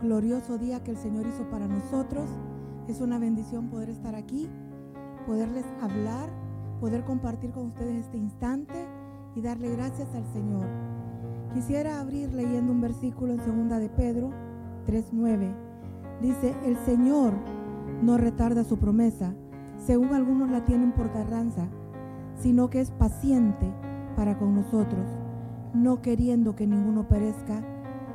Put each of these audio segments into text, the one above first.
Glorioso día que el Señor hizo para nosotros. Es una bendición poder estar aquí, poderles hablar, poder compartir con ustedes este instante y darle gracias al Señor. Quisiera abrir leyendo un versículo en segunda de Pedro 3:9. Dice, "El Señor no retarda su promesa, según algunos la tienen por tardanza, sino que es paciente para con nosotros, no queriendo que ninguno perezca,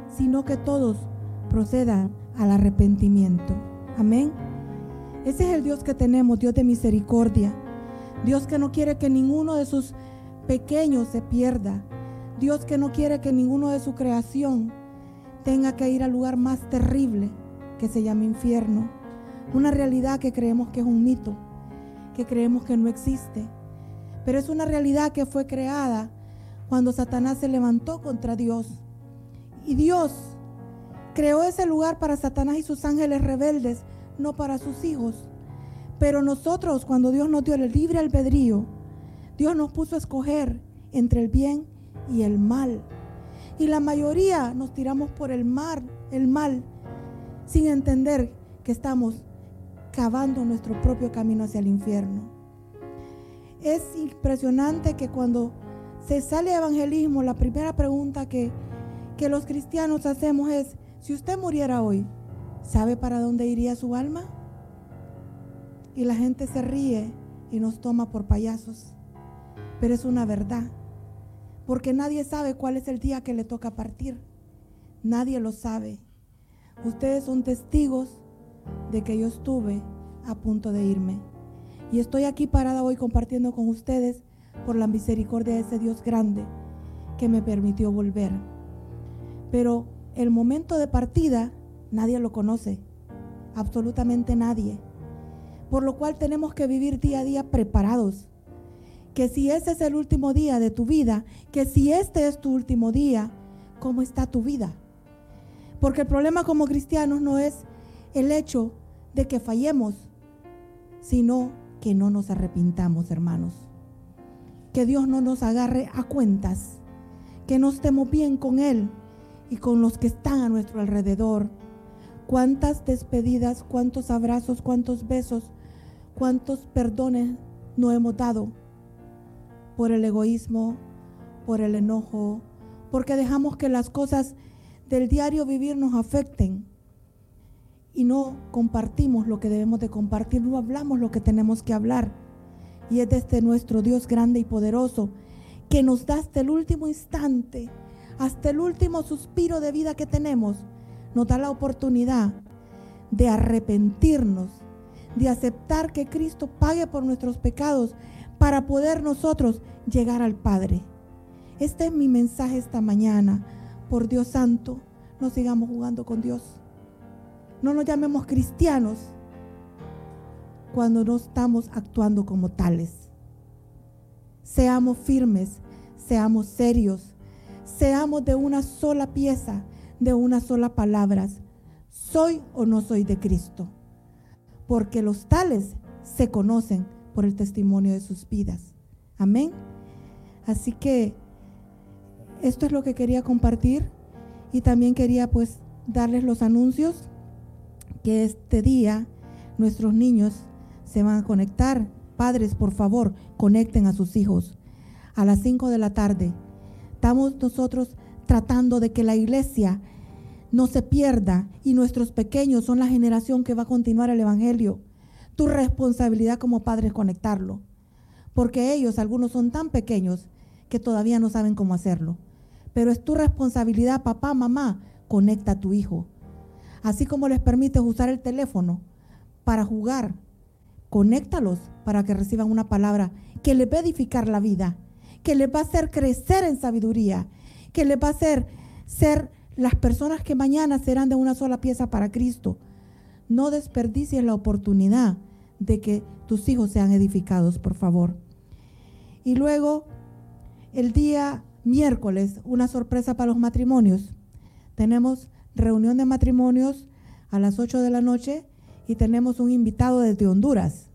sino que todos procedan al arrepentimiento." Amén. Ese es el Dios que tenemos, Dios de misericordia. Dios que no quiere que ninguno de sus pequeños se pierda. Dios que no quiere que ninguno de su creación tenga que ir al lugar más terrible que se llama infierno. Una realidad que creemos que es un mito, que creemos que no existe. Pero es una realidad que fue creada cuando Satanás se levantó contra Dios. Y Dios creó ese lugar para Satanás y sus ángeles rebeldes no para sus hijos. Pero nosotros, cuando Dios nos dio el libre albedrío, Dios nos puso a escoger entre el bien y el mal. Y la mayoría nos tiramos por el mar, el mal, sin entender que estamos cavando nuestro propio camino hacia el infierno. Es impresionante que cuando se sale evangelismo, la primera pregunta que, que los cristianos hacemos es, si usted muriera hoy, ¿Sabe para dónde iría su alma? Y la gente se ríe y nos toma por payasos. Pero es una verdad. Porque nadie sabe cuál es el día que le toca partir. Nadie lo sabe. Ustedes son testigos de que yo estuve a punto de irme. Y estoy aquí parada hoy compartiendo con ustedes por la misericordia de ese Dios grande que me permitió volver. Pero el momento de partida Nadie lo conoce, absolutamente nadie. Por lo cual tenemos que vivir día a día preparados. Que si ese es el último día de tu vida, que si este es tu último día, ¿cómo está tu vida? Porque el problema como cristianos no es el hecho de que fallemos, sino que no nos arrepintamos, hermanos. Que Dios no nos agarre a cuentas, que no estemos bien con Él y con los que están a nuestro alrededor cuántas despedidas, cuántos abrazos, cuántos besos, cuántos perdones no hemos dado por el egoísmo, por el enojo, porque dejamos que las cosas del diario vivir nos afecten y no compartimos lo que debemos de compartir, no hablamos lo que tenemos que hablar. Y es desde este nuestro Dios grande y poderoso que nos da hasta el último instante, hasta el último suspiro de vida que tenemos, nos da la oportunidad de arrepentirnos, de aceptar que Cristo pague por nuestros pecados para poder nosotros llegar al Padre. Este es mi mensaje esta mañana. Por Dios Santo, no sigamos jugando con Dios. No nos llamemos cristianos cuando no estamos actuando como tales. Seamos firmes, seamos serios, seamos de una sola pieza, de una sola palabra, soy o no soy de Cristo. Porque los tales se conocen por el testimonio de sus vidas. Amén. Así que esto es lo que quería compartir y también quería pues darles los anuncios que este día nuestros niños se van a conectar. Padres, por favor, conecten a sus hijos a las 5 de la tarde. Estamos nosotros tratando de que la iglesia no se pierda y nuestros pequeños son la generación que va a continuar el Evangelio. Tu responsabilidad como padre es conectarlo, porque ellos, algunos son tan pequeños que todavía no saben cómo hacerlo. Pero es tu responsabilidad, papá, mamá, conecta a tu hijo, Así como les permites usar el teléfono para jugar, conéctalos para que reciban una palabra que les va a edificar la vida, que les va a hacer crecer en sabiduría, que les va a hacer ser las personas que mañana serán de una sola pieza para Cristo. No desperdicies la oportunidad de que tus hijos sean edificados, por favor. Y luego, el día miércoles, una sorpresa para los matrimonios. Tenemos reunión de matrimonios a las 8 de la noche y tenemos un invitado desde Honduras.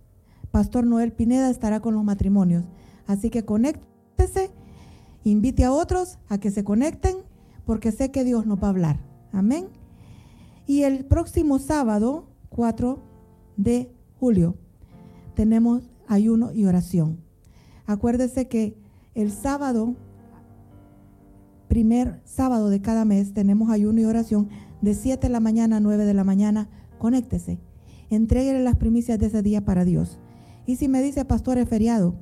Pastor Noel Pineda estará con los matrimonios. Así que conéctese, invite a otros a que se conecten, porque sé que Dios nos va a hablar. Amén. Y el próximo sábado, 4 de julio, tenemos ayuno y oración. Acuérdese que el sábado, primer sábado de cada mes, tenemos ayuno y oración de 7 de la mañana a 9 de la mañana. Conéctese. Entréguele las primicias de ese día para Dios. Y si me dice, pastor, es feriado.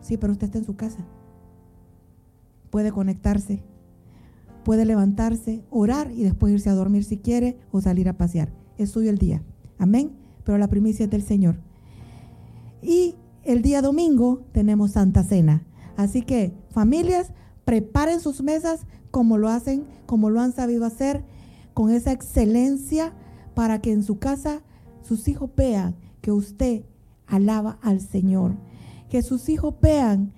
Sí, pero usted está en su casa. Puede conectarse. Puede levantarse, orar y después irse a dormir si quiere o salir a pasear. Es suyo el día. Amén. Pero la primicia es del Señor. Y el día domingo tenemos Santa Cena. Así que familias, preparen sus mesas como lo hacen, como lo han sabido hacer, con esa excelencia para que en su casa sus hijos vean que usted alaba al Señor. Que sus hijos vean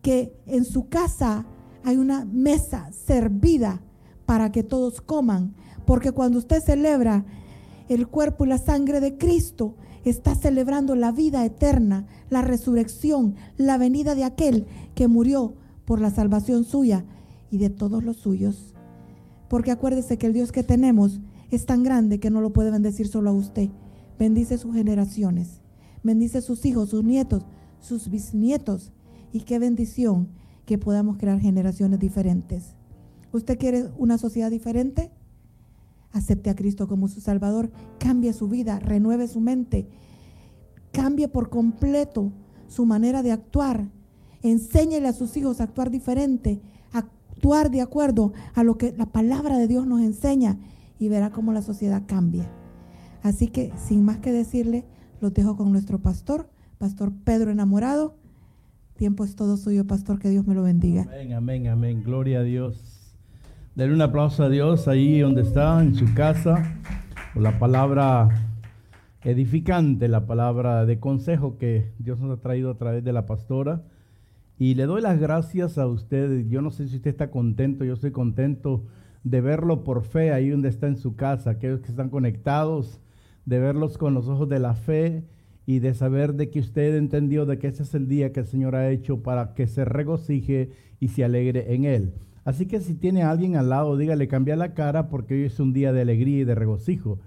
que en su casa hay una mesa servida para que todos coman. Porque cuando usted celebra el cuerpo y la sangre de Cristo, está celebrando la vida eterna, la resurrección, la venida de aquel que murió por la salvación suya y de todos los suyos. Porque acuérdese que el Dios que tenemos es tan grande que no lo puede bendecir solo a usted. Bendice sus generaciones, bendice sus hijos, sus nietos, sus bisnietos. Y qué bendición que podamos crear generaciones diferentes. ¿Usted quiere una sociedad diferente? acepte a Cristo como su Salvador, cambie su vida, renueve su mente, cambie por completo su manera de actuar, enséñele a sus hijos a actuar diferente, actuar de acuerdo a lo que la palabra de Dios nos enseña y verá cómo la sociedad cambia. Así que, sin más que decirle, los dejo con nuestro pastor, Pastor Pedro Enamorado. Tiempo es todo suyo, Pastor, que Dios me lo bendiga. Amén, amén, amén. Gloria a Dios. Denle un aplauso a Dios ahí donde está, en su casa, por la palabra edificante, la palabra de consejo que Dios nos ha traído a través de la pastora. Y le doy las gracias a usted. Yo no sé si usted está contento, yo estoy contento de verlo por fe ahí donde está en su casa, aquellos que están conectados, de verlos con los ojos de la fe y de saber de que usted entendió de que ese es el día que el Señor ha hecho para que se regocije y se alegre en él. Así que si tiene a alguien al lado, dígale, cambia la cara porque hoy es un día de alegría y de regocijo.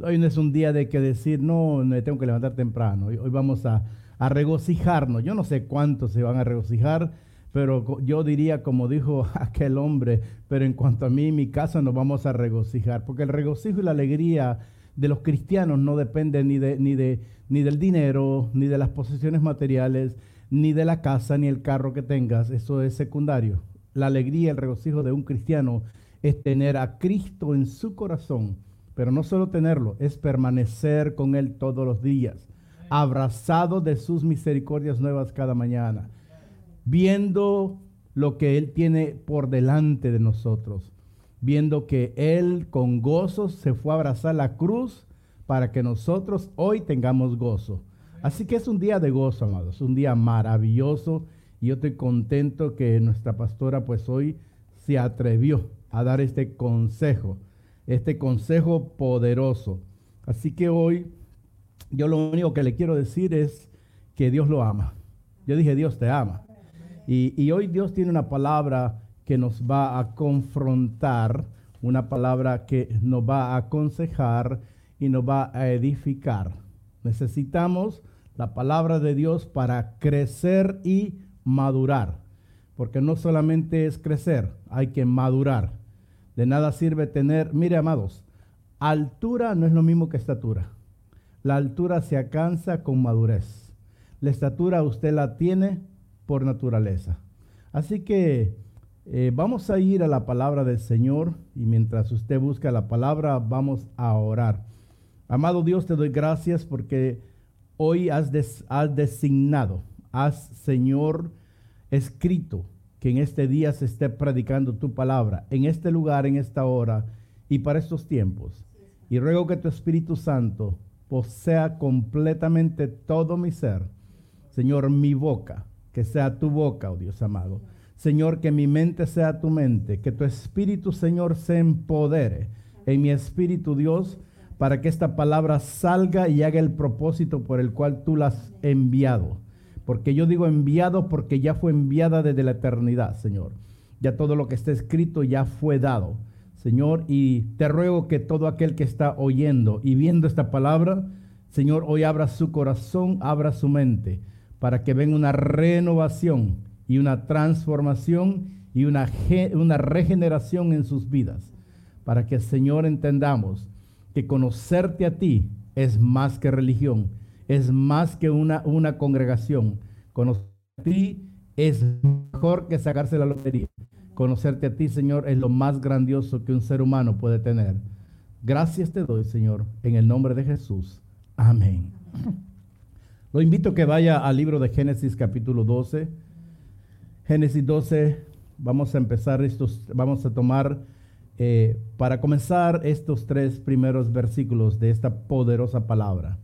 Hoy no es un día de que decir, no, me tengo que levantar temprano. Hoy, vamos a, regocijarnos. Yo no sé cuántos se van a regocijar, pero yo diría, como dijo aquel hombre, pero en cuanto a mí y mi casa nos vamos a regocijar, porque el regocijo y la alegría de los cristianos no dependen ni, de, ni, de, ni del dinero, ni de las posesiones materiales, ni de la casa, ni el carro que tengas. Eso es secundario la alegría, el regocijo de un cristiano es tener a Cristo en su corazón, pero no solo tenerlo, es permanecer con Él todos los días, abrazado de sus misericordias nuevas cada mañana, viendo lo que Él tiene por delante de nosotros, viendo que Él con gozo se fue a abrazar la cruz para que nosotros hoy tengamos gozo. Así que es un día de gozo, amados, un día maravilloso y yo estoy contento que nuestra pastora pues hoy se atrevió a dar este consejo, este consejo poderoso. Así que hoy yo lo único que le quiero decir es que Dios lo ama. Yo dije, Dios te ama. Y, y hoy Dios tiene una palabra que nos va a confrontar, una palabra que nos va a aconsejar y nos va a edificar. Necesitamos la palabra de Dios para crecer y madurar, porque no solamente es crecer, hay que madurar. De nada sirve tener, mire amados, altura no es lo mismo que estatura. La altura se alcanza con madurez. La estatura usted la tiene por naturaleza. Así que Eh, vamos a ir a la palabra del Señor y mientras usted busca la palabra vamos a orar. Amado Dios, te doy gracias porque hoy has, designado, has Señor escrito que en este día se esté predicando tu palabra, en este lugar, en esta hora y para estos tiempos. Y ruego que tu Espíritu Santo posea completamente todo mi ser. Señor, mi boca, que sea tu boca, oh Dios amado. Señor, que mi mente sea tu mente, que tu Espíritu, Señor, se empodere en mi Espíritu, Dios, para que esta palabra salga y haga el propósito por el cual tú la has enviado. Porque yo digo enviado porque ya fue enviada desde la eternidad, Señor. Ya todo lo que está escrito ya fue dado, Señor. Y te ruego que todo aquel que está oyendo y viendo esta palabra, Señor, hoy abra su corazón, abra su mente, para que venga una renovación y una transformación y una, una regeneración en sus vidas. Para que, Señor, entendamos que conocerte a ti es más que religión, es más que una, una congregación. Conocerte a ti es mejor que sacarse la lotería. Conocerte a ti, Señor, es lo más grandioso que un ser humano puede tener. Gracias te doy, Señor, en el nombre de Jesús. Amén. Lo invito a que vaya al libro de Génesis capítulo 12. Génesis 12, vamos a empezar estos, vamos a tomar eh, para comenzar estos tres primeros versículos de esta poderosa palabra.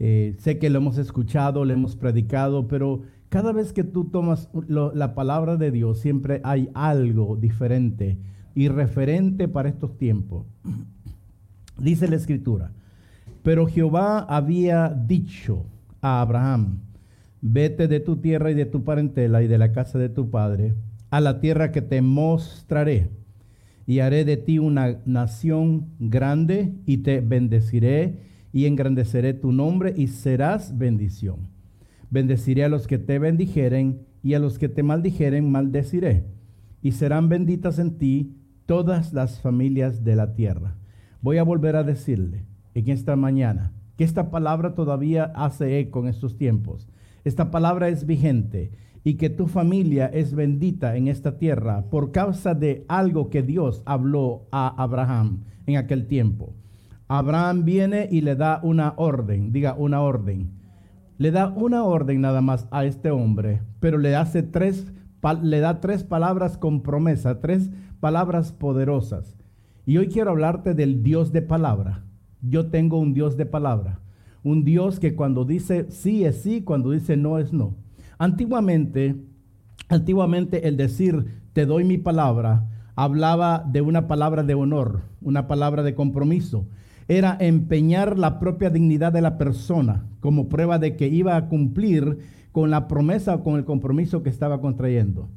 Eh, sé que lo hemos escuchado, lo hemos predicado, pero cada vez que tú tomas la palabra de Dios, siempre hay algo diferente y referente para estos tiempos. Dice la escritura, pero Jehová había dicho a Abraham, vete de tu tierra y de tu parentela y de la casa de tu padre a la tierra que te mostraré y haré de ti una nación grande y te bendeciré y engrandeceré tu nombre y serás bendición. Bendeciré a los que te bendijeren y a los que te maldijeren maldeciré. Y serán benditas en ti todas las familias de la tierra. Voy a volver a decirle en esta mañana que esta palabra todavía hace eco en estos tiempos. Esta palabra es vigente y que tu familia es bendita en esta tierra por causa de algo que Dios habló a Abraham en aquel tiempo. Abraham viene y le da una orden, diga una orden. Le da una orden nada más a este hombre, pero le hace tres le da tres palabras con promesa, tres palabras poderosas. Y hoy quiero hablarte del Dios de palabra. Yo tengo un Dios de palabra, un Dios que cuando dice sí es sí, cuando dice no es no. Antiguamente, antiguamente el decir te doy mi palabra hablaba de una palabra de honor, una palabra de compromiso. Era empeñar la propia dignidad de la persona como prueba de que iba a cumplir con la promesa o con el compromiso que estaba contrayendo.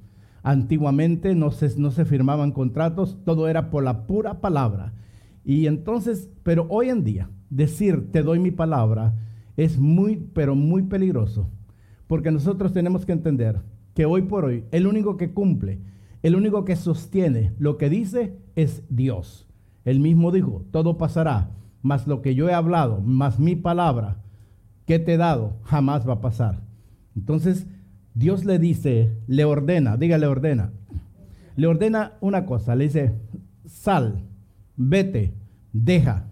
Antiguamente no se, no se firmaban contratos, todo era por la pura palabra. Y entonces, pero hoy en día, decir te doy mi palabra es muy, pero muy peligroso porque nosotros tenemos que entender que hoy por hoy el único que cumple, el único que sostiene lo que dice es Dios. Él mismo dijo, todo pasará, mas lo que yo he hablado, más mi palabra que te he dado, jamás va a pasar. Entonces, Dios le dice, le ordena, diga, le ordena. Le ordena una cosa, le dice, sal, vete, deja,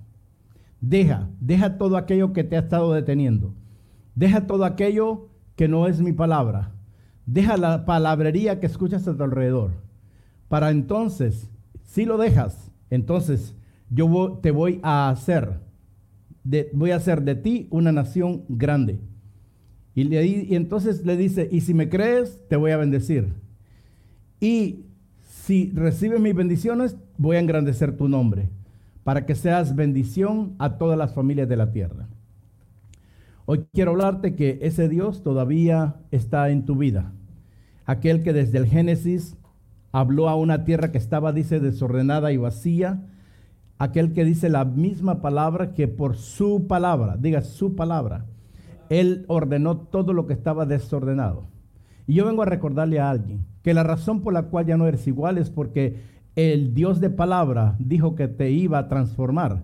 deja, deja todo aquello que te ha estado deteniendo. Deja todo aquello que no es mi palabra. Deja la palabrería que escuchas a tu alrededor. Para entonces, si lo dejas, entonces yo te voy a hacer, voy a hacer de ti una nación grande. Y, y entonces le dice, y si me crees, te voy a bendecir. Y si recibes mis bendiciones, voy a engrandecer tu nombre, para que seas bendición a todas las familias de la tierra. Hoy quiero hablarte que ese Dios todavía está en tu vida. Aquel que desde el Génesis habló a una tierra que estaba, dice, desordenada y vacía. Aquel que dice la misma palabra que por su palabra, diga su palabra, Él ordenó todo lo que estaba desordenado. Y yo vengo a recordarle a alguien que la razón por la cual ya no eres igual es porque el Dios de palabra dijo que te iba a transformar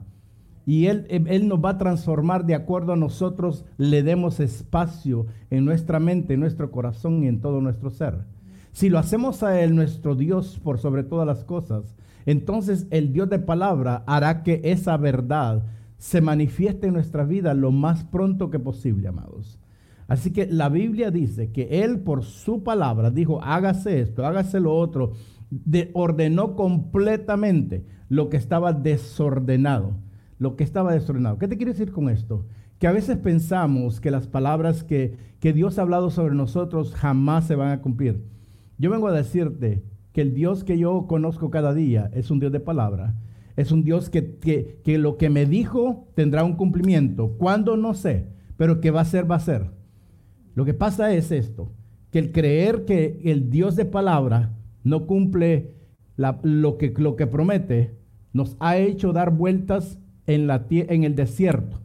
y él, él, nos va a transformar de acuerdo a nosotros le demos espacio en nuestra mente, en nuestro corazón y en todo nuestro ser. si lo hacemos a Él nuestro Dios por sobre todas las cosas, entonces el Dios de palabra hará que esa verdad se manifieste en nuestra vida lo más pronto que posible, amados. Así que la Biblia dice que Él por su palabra dijo, hágase esto, hágase lo otro, ordenó completamente lo que estaba desordenado, lo que estaba desordenado. ¿Qué te quiere decir con esto? Que a veces pensamos que las palabras que, Dios ha hablado sobre nosotros jamás se van a cumplir. Yo vengo a decirte que el Dios que yo conozco cada día es un Dios de palabra. Es un Dios que, lo que me dijo tendrá un cumplimiento. ¿Cuándo? No sé, pero que va a ser, va a ser. Lo que pasa es esto, que el creer que el Dios de palabra no cumple lo que promete, nos ha hecho dar vueltas en, el desierto,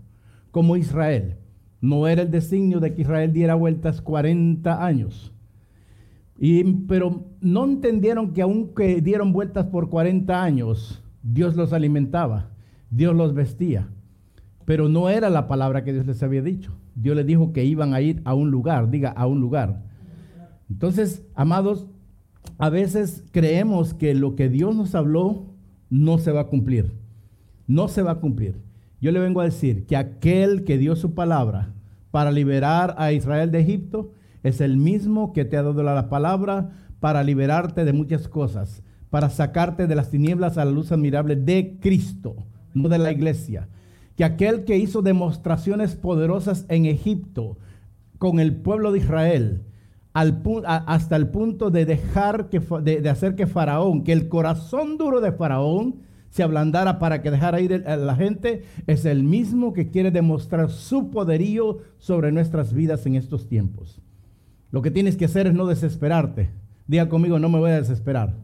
como Israel. No era el designio de que Israel diera vueltas 40 años. Y, pero no entendieron que aunque dieron vueltas por 40 años, Dios los alimentaba, Dios los vestía. Pero no era la palabra que Dios les había dicho. Dios les dijo que iban a ir a un lugar, diga, a un lugar. Entonces, amados, a veces creemos que lo que Dios nos habló no se va a cumplir. No se va a cumplir. Yo le vengo a decir que aquel que dio su palabra para liberar a Israel de Egipto es el mismo que te ha dado la palabra para liberarte de muchas cosas, para sacarte de las tinieblas a la luz admirable de Cristo, no de la iglesia. Que aquel que hizo demostraciones poderosas en Egipto con el pueblo de Israel, hasta el punto de dejar que, de, hacer que Faraón, que el corazón duro de Faraón se ablandara para que dejara ir a la gente, es el mismo que quiere demostrar su poderío sobre nuestras vidas en estos tiempos. Lo que tienes que hacer es no desesperarte. Diga conmigo, no me voy a desesperar.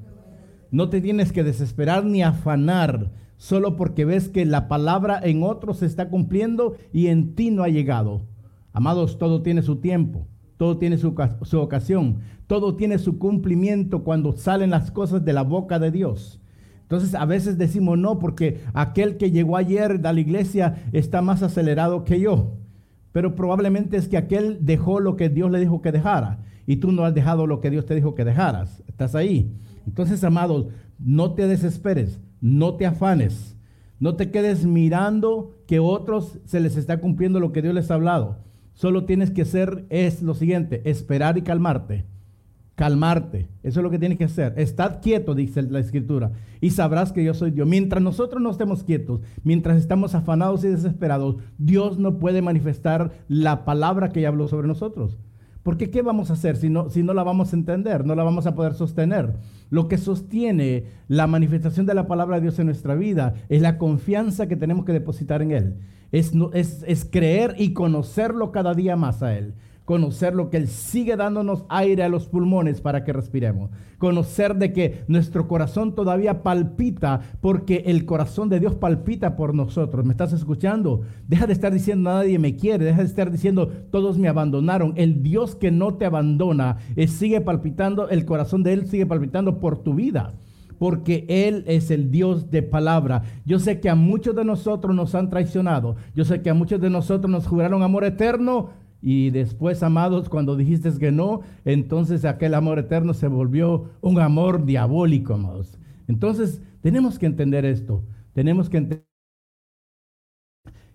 No te tienes que desesperar ni afanar solo porque ves que la palabra en otros se está cumpliendo y en ti no ha llegado. Amados, todo tiene su tiempo todo tiene su, ocasión, todo tiene su cumplimiento cuando salen las cosas de la boca de Dios. Entonces a veces decimos no porque aquel que llegó ayer a la iglesia está más acelerado que yo. Pero probablemente es que aquel dejó lo que Dios le dijo que dejara y tú no has dejado lo que Dios te dijo que dejaras. Estás ahí. Entonces, amados, no te desesperes, no te afanes, no te quedes mirando que otros se les está cumpliendo lo que Dios les ha hablado. Solo tienes que hacer es lo siguiente, esperar y calmarte. Calmarte. Eso es lo que tienes que hacer. Estad quieto, dice la escritura, y sabrás que yo soy Dios. Mientras nosotros no estemos quietos, mientras estamos afanados y desesperados, Dios no puede manifestar la palabra que habló sobre nosotros. Porque ¿qué vamos a hacer si no, si no la vamos a entender? No la vamos a poder sostener. Lo que sostiene la manifestación de la palabra de Dios en nuestra vida es la confianza que tenemos que depositar en Él es, creer y conocerlo cada día más a Él. Conocer lo que Él sigue dándonos aire a los pulmones para que respiremos. Conocer de que nuestro corazón todavía palpita porque el corazón de Dios palpita por nosotros. ¿Me estás escuchando? Deja de estar diciendo nadie me quiere. Deja de estar diciendo todos me abandonaron. El Dios que no te abandona sigue palpitando, el corazón de Él sigue palpitando por tu vida porque Él es el Dios de palabra. Yo sé que a muchos de nosotros nos han traicionado. Yo sé que a muchos de nosotros nos juraron amor eterno. Y después, amados, cuando dijiste que no, entonces aquel amor eterno se volvió un amor diabólico, amados. Entonces, tenemos que entender esto. Tenemos que entender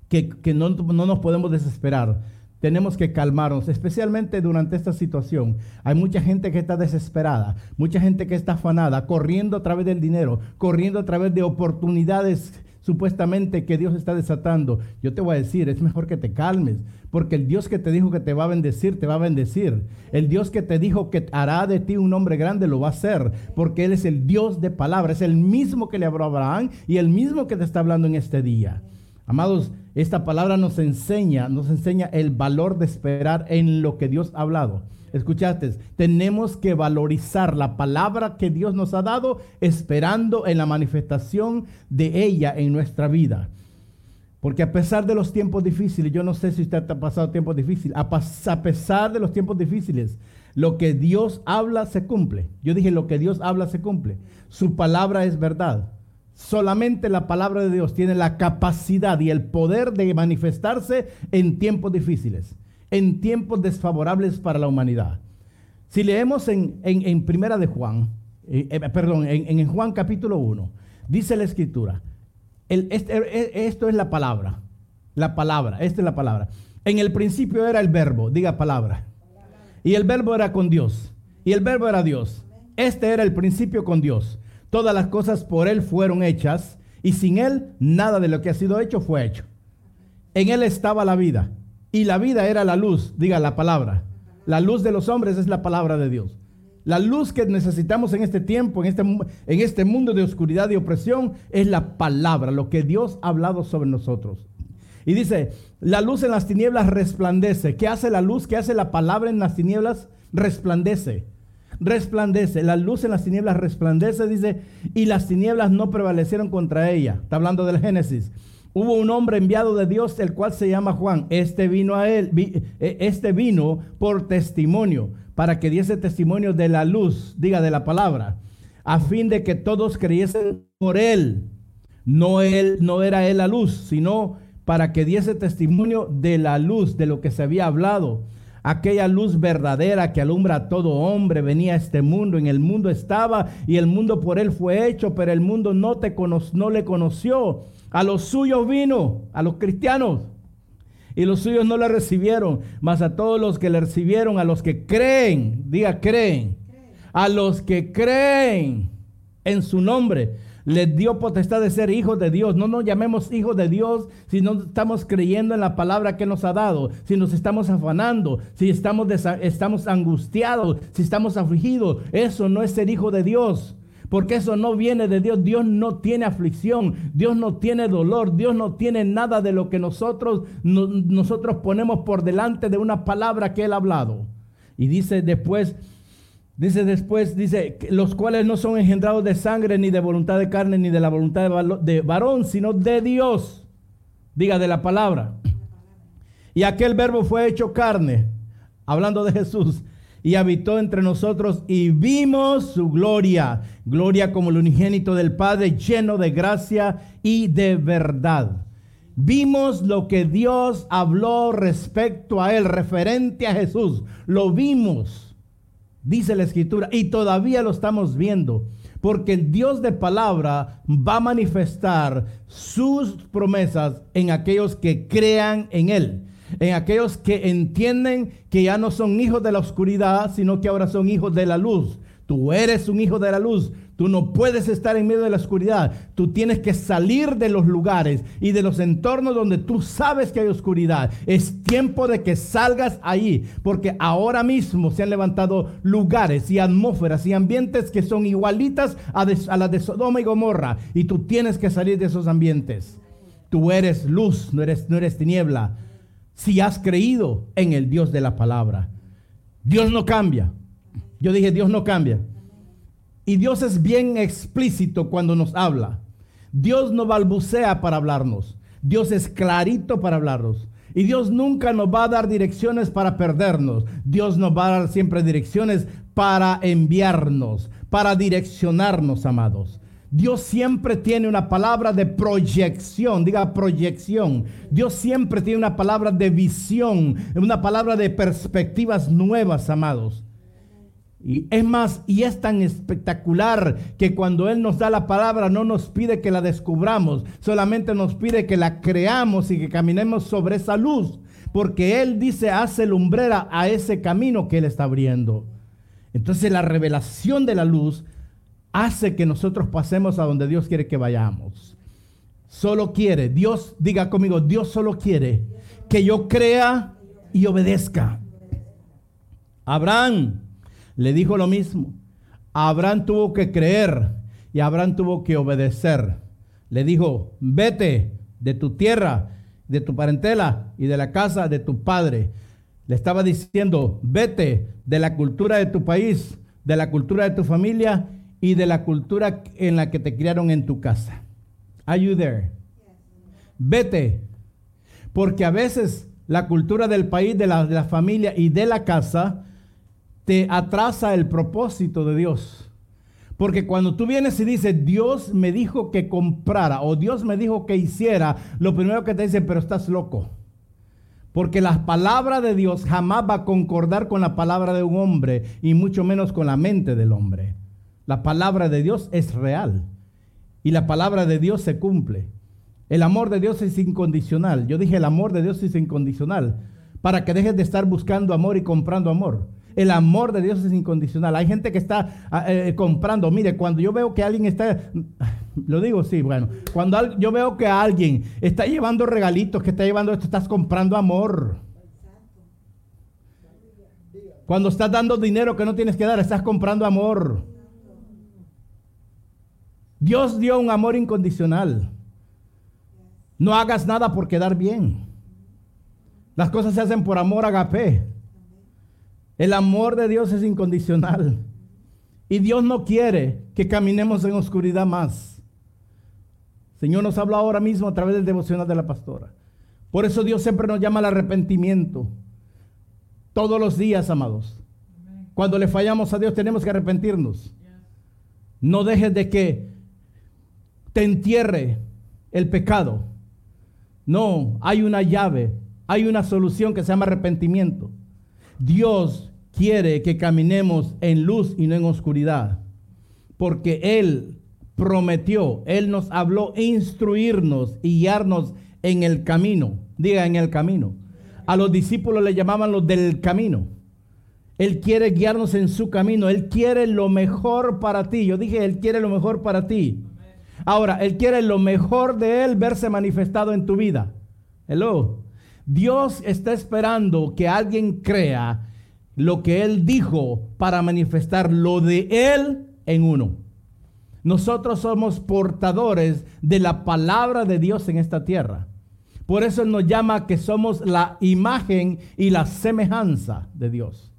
que, no, no nos podemos desesperar tenemos que calmarnos, especialmente durante esta situación. Hay mucha gente que está desesperada, mucha gente que está afanada, corriendo a través del dinero, corriendo a través de oportunidades supuestamente que Dios está desatando. Yo te voy a decir, es mejor que te calmes, porque el Dios que te dijo que te va a bendecir, te va a bendecir. El Dios que te dijo que hará de ti un hombre grande, lo va a hacer, porque Él es el Dios de palabra, es el mismo que le habló a Abraham y el mismo que te está hablando en este día. Amados, esta palabra nos enseña, nos enseña el valor de esperar en lo que Dios ha hablado. Escuchaste, tenemos que valorizar la palabra que Dios nos ha dado esperando en la manifestación de ella en nuestra vida. Porque a pesar de los tiempos difíciles, yo no sé si usted ha pasado tiempos difíciles, a, a pesar de los tiempos difíciles, lo que Dios habla se cumple. Yo dije, lo que Dios habla se cumple. Su palabra es verdad. Solamente la palabra de Dios tiene la capacidad y el poder de manifestarse en tiempos difíciles, en tiempos desfavorables para la humanidad. Si leemos en, Primera de Juan, eh, eh, perdón, en, Juan capítulo 1, dice la escritura, este, e, esto es la palabra, la palabra, esta es la palabra. En el principio era el verbo, diga palabra. Y el verbo era con Dios. Y el verbo era Dios. Este era el principio con Dios. Todas las cosas por Él fueron hechas y sin Él nada de lo que ha sido hecho fue hecho. En Él estaba la vida y la vida era la luz, diga la palabra. La luz de los hombres es la palabra de Dios. La luz que necesitamos en este tiempo, en este, en este mundo de oscuridad y opresión, es la palabra, lo que Dios ha hablado sobre nosotros. Y dice, la luz en las tinieblas resplandece. ¿Qué hace la luz? ¿Qué hace la palabra en las tinieblas? Resplandece. Resplandece. La luz en las tinieblas resplandece, dice, y las tinieblas no prevalecieron contra ella. Está hablando del Génesis. Hubo un hombre enviado de Dios, el cual se llama Juan. Este vino a él, e, este vino por testimonio, para que diese testimonio de la luz, diga de la palabra, a fin de que todos creyesen por él. No él, no era él la luz, sino para que diese testimonio de la luz, de lo que se había hablado. Aquella luz verdadera que alumbra a todo hombre venía a este mundo, en el mundo estaba y el mundo por él fue hecho, pero el mundo no, te no le conoció. A los suyos vino, a los cristianos, y los suyos no le recibieron, mas a todos los que le recibieron, a los que creen, diga creen, a los que creen en su nombre les dio potestad de ser hijos de Dios. No nos llamemos hijos de Dios si no estamos creyendo en la palabra que nos ha dado, si nos estamos afanando, si estamos, estamos angustiados, si estamos afligidos. Eso no es ser hijo de Dios. Porque eso no viene de Dios. Dios no tiene aflicción. Dios no tiene dolor. Dios no tiene nada de lo que nosotros, nosotros ponemos por delante de una palabra que Él ha hablado. Y dice después, Dice después, dice, los cuales no son engendrados de sangre, ni de voluntad de carne, ni de la voluntad de varón, sino de Dios. Diga de la palabra. Y aquel verbo fue hecho carne, hablando de Jesús, y habitó entre nosotros y vimos su gloria, gloria como el unigénito del Padre, lleno de gracia y de verdad. Vimos lo que Dios habló respecto a él, referente a Jesús. Lo vimos dice la escritura, y todavía lo estamos viendo, porque el Dios de palabra va a manifestar sus promesas en aquellos que crean en Él, en aquellos que entienden que ya no son hijos de la oscuridad, sino que ahora son hijos de la luz. Tú eres un hijo de la luz, Tú no puedes estar en medio de la oscuridad. Tú tienes que salir de los lugares y de los entornos donde tú sabes que hay oscuridad. Es tiempo de que salgas ahí, porque ahora mismo se han levantado lugares y atmósferas y ambientes que son igualitas a, las de Sodoma y Gomorra. Y tú tienes que salir de esos ambientes. Tú eres luz, no eres, no eres tiniebla. Si has creído en el Dios de la palabra. Dios no cambia. Yo dije, Dios no cambia. Y Dios es bien explícito cuando nos habla. Dios no balbucea para hablarnos. Dios es clarito para hablarnos. Y Dios nunca nos va a dar direcciones para perdernos. Dios nos va a dar siempre direcciones para enviarnos, para direccionarnos, amados. Dios siempre tiene una palabra de proyección, diga proyección. Dios siempre tiene una palabra de visión, una palabra de perspectivas nuevas, amados. Y es más, y es tan espectacular que cuando Él nos da la palabra no nos pide que la descubramos, solamente nos pide que la creamos y que caminemos sobre esa luz, porque Él dice, hace lumbrera a ese camino que Él está abriendo. Entonces la revelación de la luz hace que nosotros pasemos a donde Dios quiere que vayamos. Solo quiere, Dios, diga conmigo, Dios solo quiere que yo crea y obedezca. Abraham le dijo lo mismo. Abraham tuvo que creer y Abraham tuvo que obedecer. Le dijo, vete de tu tierra, de tu parentela y de la casa de tu padre. Le estaba diciendo, vete de la cultura de tu país, de la cultura de tu familia y de la cultura en la que te criaron en tu casa. Are you there? Vete. Porque a veces la cultura del país, de la, de la familia y de la casa te atrasa el propósito de Dios. Porque cuando tú vienes y dices, Dios me dijo que comprara o Dios me dijo que hiciera, lo primero que te dicen, pero estás loco. Porque la palabra de Dios jamás va a concordar con la palabra de un hombre y mucho menos con la mente del hombre. La palabra de Dios es real y la palabra de Dios se cumple. El amor de Dios es incondicional. Yo dije el amor de Dios es incondicional para que dejes de estar buscando amor y comprando amor. El amor de Dios es incondicional. Hay gente que está ah, eh, comprando. Mire, cuando yo veo que alguien está, lo digo sí, bueno, cuando yo veo que alguien está llevando regalitos, que está llevando esto, estás comprando amor. Cuando estás dando dinero que no tienes que dar, estás comprando amor. Dios dio un amor incondicional. No hagas nada por quedar bien. Las cosas se hacen por amor agape. El amor de Dios es incondicional. Y Dios no quiere que caminemos en oscuridad más. Señor nos habla ahora mismo a través del devocional de la pastora. Por eso Dios siempre nos llama al arrepentimiento. Todos los días, amados. Cuando le fallamos a Dios tenemos que arrepentirnos. No dejes de que te entierre el pecado. No, hay una llave, hay una solución que se llama arrepentimiento. Dios quiere que caminemos en luz y no en oscuridad, porque Él prometió, Él nos habló instruirnos y guiarnos en el camino. Diga en el camino. A los discípulos le llamaban los del camino. Él quiere guiarnos en su camino. Él quiere lo mejor para ti. Yo dije, Él quiere lo mejor para ti. Ahora, Él quiere lo mejor de Él verse manifestado en tu vida. Hello. Dios está esperando que alguien crea lo que Él dijo para manifestar lo de Él en uno. Nosotros somos portadores de la palabra de Dios en esta tierra. Por eso Él nos llama que somos la imagen y la semejanza de Dios.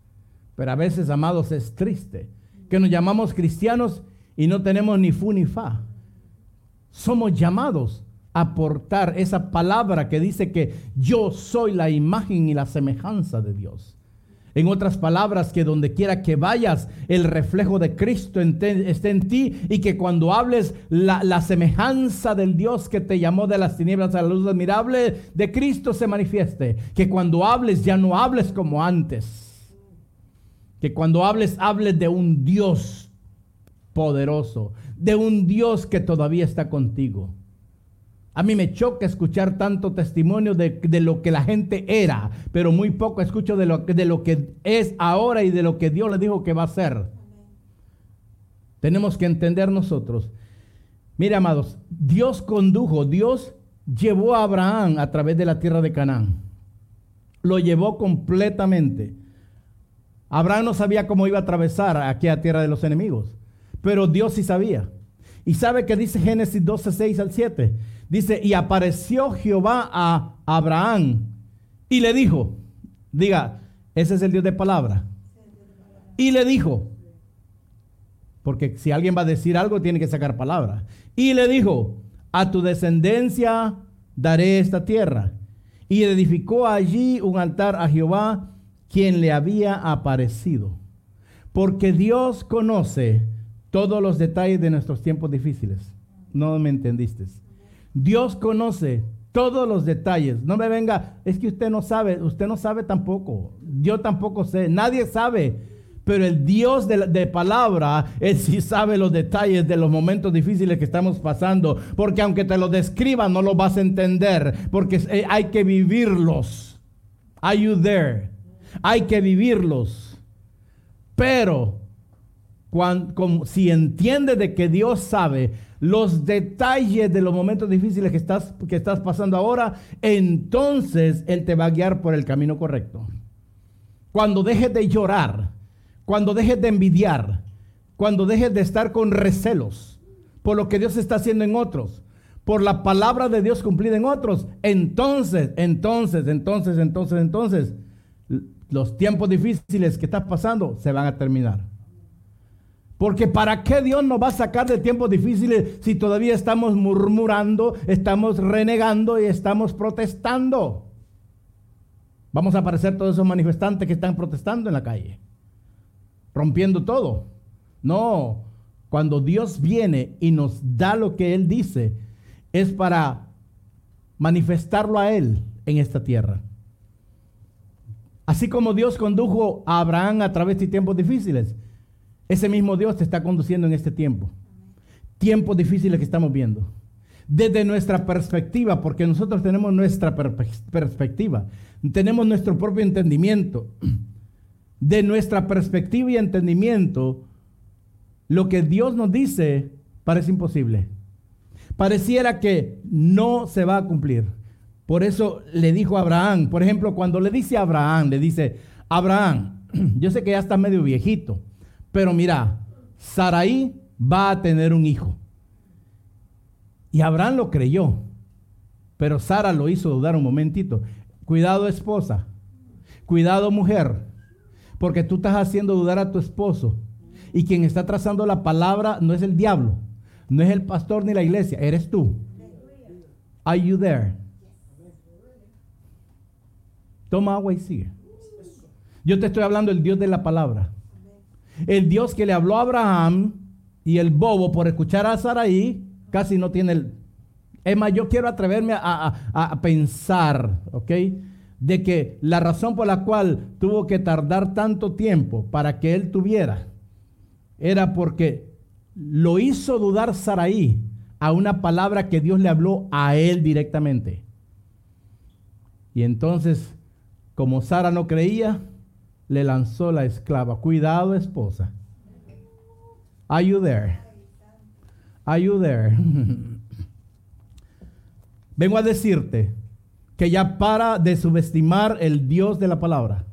Pero a veces, amados, es triste que nos llamamos cristianos y no tenemos ni fu ni fa. Somos llamados a portar esa palabra que dice que yo soy la imagen y la semejanza de Dios. En otras palabras, que donde quiera que vayas, el reflejo de Cristo esté en ti y que cuando hables la, la, semejanza del Dios que te llamó de las tinieblas a la luz admirable de Cristo se manifieste. Que cuando hables ya no hables como antes. Que cuando hables, hables de un Dios poderoso, de un Dios que todavía está contigo. A mí me choca escuchar tanto testimonio de, lo que la gente era, pero muy poco escucho de lo, de lo que es ahora y de lo que Dios le dijo que va a ser. Tenemos que entender nosotros. Mire, amados, Dios condujo, Dios llevó a Abraham a través de la tierra de Canaán. Lo llevó completamente. Abraham no sabía cómo iba a atravesar aquella tierra de los enemigos, pero Dios sí sabía. Y sabe que dice Génesis 12, 6 al 7 Dice, y apareció Jehová a Abraham y le dijo, diga, ese es el Dios de palabra. Y le dijo, porque si alguien va a decir algo tiene que sacar palabra. Y le dijo, a tu descendencia daré esta tierra. Y edificó allí un altar a Jehová, quien le había aparecido. Porque Dios conoce todos los detalles de nuestros tiempos difíciles. No me entendiste. Dios conoce todos los detalles. No me venga, es que usted no sabe, usted no sabe tampoco. Yo tampoco sé, nadie sabe. Pero el Dios de, palabra, Él sí sabe los detalles de los momentos difíciles que estamos pasando. Porque aunque te lo describa, no lo vas a entender. Porque eh, hay que vivirlos. Are you there? Hay que vivirlos. Pero si entiende de que Dios sabe, los detalles de los momentos difíciles que estás, que estás pasando ahora, entonces Él te va a guiar por el camino correcto. Cuando dejes de llorar, cuando dejes de envidiar, cuando dejes de estar con recelos por lo que Dios está haciendo en otros, por la palabra de Dios cumplida en otros, entonces, entonces, entonces, entonces, entonces, los tiempos difíciles que estás pasando se van a terminar. Porque ¿para qué Dios nos va a sacar de tiempos difíciles si todavía estamos murmurando, estamos renegando y estamos protestando? Vamos a aparecer todos esos manifestantes que están protestando en la calle, rompiendo todo. No, cuando Dios viene y nos da lo que Él dice, es para manifestarlo a Él en esta tierra. Así como Dios condujo a Abraham a través de tiempos difíciles, ese mismo Dios te está conduciendo en este tiempo. Tiempos difíciles que estamos viendo. Desde nuestra perspectiva, porque nosotros tenemos nuestra perspectiva, tenemos nuestro propio entendimiento. De nuestra perspectiva y entendimiento, lo que Dios nos dice parece imposible. Pareciera que no se va a cumplir. Por eso le dijo a Abraham, por ejemplo, cuando le dice a Abraham, le dice, Abraham, yo sé que ya está medio viejito, pero mira, Saraí va a tener un hijo. Y Abraham lo creyó, pero Sara lo hizo dudar un momentito. Cuidado esposa, cuidado mujer, porque tú estás haciendo dudar a tu esposo. Y quien está trazando la palabra no es el diablo, no es el pastor ni la iglesia, eres tú. Are you there? Toma agua y sigue. Yo te estoy hablando del Dios de la palabra. El Dios que le habló a Abraham y el bobo por escuchar a Saraí casi no tiene el... Es más, yo quiero atreverme a, pensar, ¿ok? De que la razón por la cual tuvo que tardar tanto tiempo para que él tuviera era porque lo hizo dudar Saraí a una palabra que Dios le habló a él directamente. Y entonces como Sara no creía, le lanzó la esclava. Cuidado, esposa. Are you there? Are you there? Vengo a decirte que ya para de subestimar el Dios de la palabra.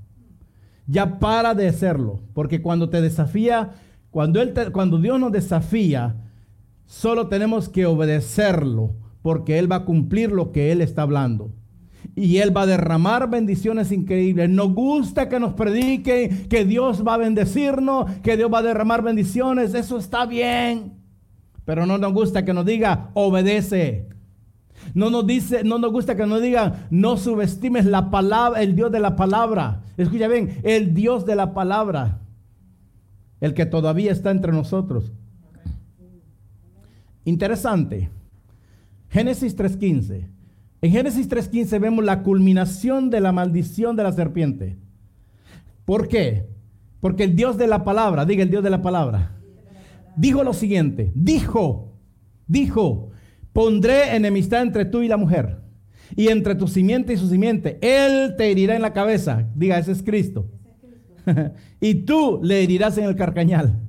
Ya para de hacerlo, porque cuando te desafía, cuando, él cuando Dios nos desafía, solo tenemos que obedecerlo, porque Él va a cumplir lo que Él está hablando y Él va a derramar bendiciones increíbles. Nos gusta que nos prediquen que Dios va a bendecirnos, que Dios va a derramar bendiciones. Eso está bien. Pero no nos gusta que nos diga, obedece. No nos dice, no nos gusta que nos digan, no subestimes la palabra, el Dios de la palabra. Escucha bien, el Dios de la palabra, el que todavía está entre nosotros. Interesante. Génesis 3:15. En Génesis 3.15 vemos la culminación de la maldición de la serpiente. ¿Por qué? Porque el Dios de la palabra, diga el Dios de la palabra, dijo lo siguiente, dijo, dijo, pondré enemistad entre tú y la mujer, y entre tu simiente y su simiente. Él te herirá en la cabeza, diga, ese es Cristo. y tú le herirás en el carcañal.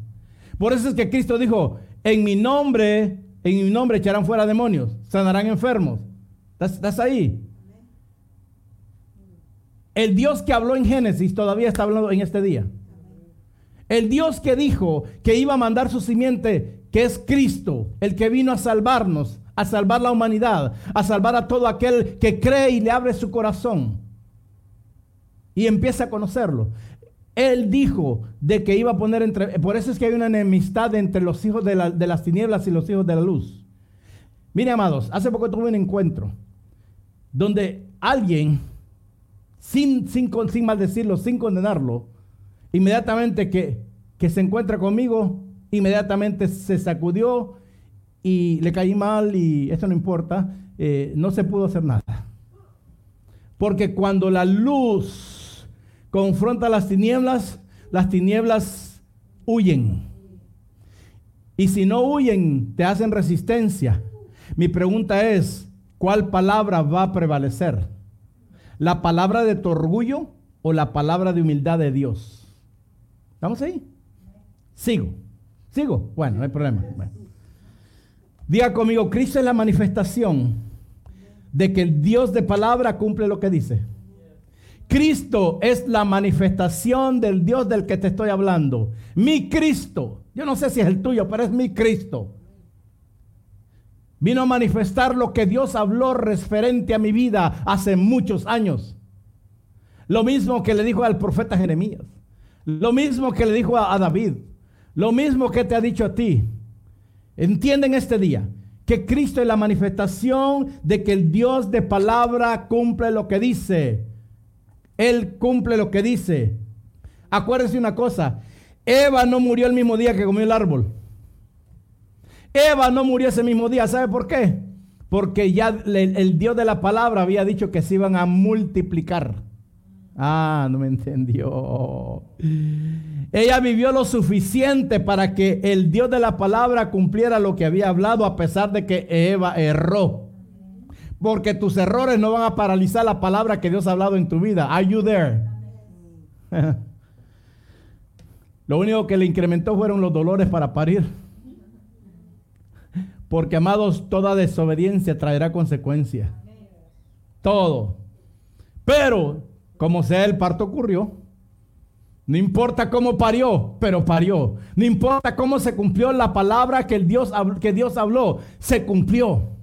Por eso es que Cristo dijo, en mi nombre, en mi nombre echarán fuera demonios, sanarán enfermos ¿Estás, ahí? El Dios que habló en Génesis todavía está hablando en este día. El Dios que dijo que iba a mandar su simiente, que es Cristo, el que vino a salvarnos, a salvar la humanidad, a salvar a todo aquel que cree y le abre su corazón y empieza a conocerlo. Él dijo de que iba a poner entre... Por eso es que hay una enemistad entre los hijos de, las tinieblas y los hijos de la luz. Mire, amados, hace poco tuve un encuentro donde alguien, sin, sin, sin maldecirlo, sin condenarlo, inmediatamente que, que se encuentra conmigo, inmediatamente se sacudió y le caí mal y esto no importa, eh, no se pudo hacer nada. Porque cuando la luz confronta las tinieblas, las tinieblas huyen. Y si no huyen, te hacen resistencia. Mi pregunta es, ¿cuál palabra va a prevalecer? ¿La palabra de tu orgullo o la palabra de humildad de Dios? ¿Estamos ahí? Sigo. ¿Sigo? Bueno, no hay problema. Diga conmigo, Cristo es la manifestación de que el Dios de palabra cumple lo que dice. Cristo es la manifestación del Dios del que te estoy hablando. Mi Cristo. Yo no sé si es el tuyo, pero es mi Cristo. Vino a manifestar lo que Dios habló referente a mi vida hace muchos años. Lo mismo que le dijo al profeta Jeremías. Lo mismo que le dijo a, David. Lo mismo que te ha dicho a ti. Entienden este día que Cristo es la manifestación de que el Dios de palabra cumple lo que dice. Él cumple lo que dice. Acuérdense una cosa. Eva no murió el mismo día que comió el árbol. Eva no murió ese mismo día. ¿Sabe por qué? Porque ya el, Dios de la palabra había dicho que se iban a multiplicar. Ah, no me entendió. Ella vivió lo suficiente para que el Dios de la palabra cumpliera lo que había hablado a pesar de que Eva erró. Porque tus errores no van a paralizar la palabra que Dios ha hablado en tu vida. Are you there? Lo único que le incrementó fueron los dolores para parir. Porque, amados, toda desobediencia traerá consecuencias. Todo. Pero, como sea el parto ocurrió, no importa cómo parió, pero parió. No importa cómo se cumplió la palabra que, el Dios, que Dios habló, se cumplió.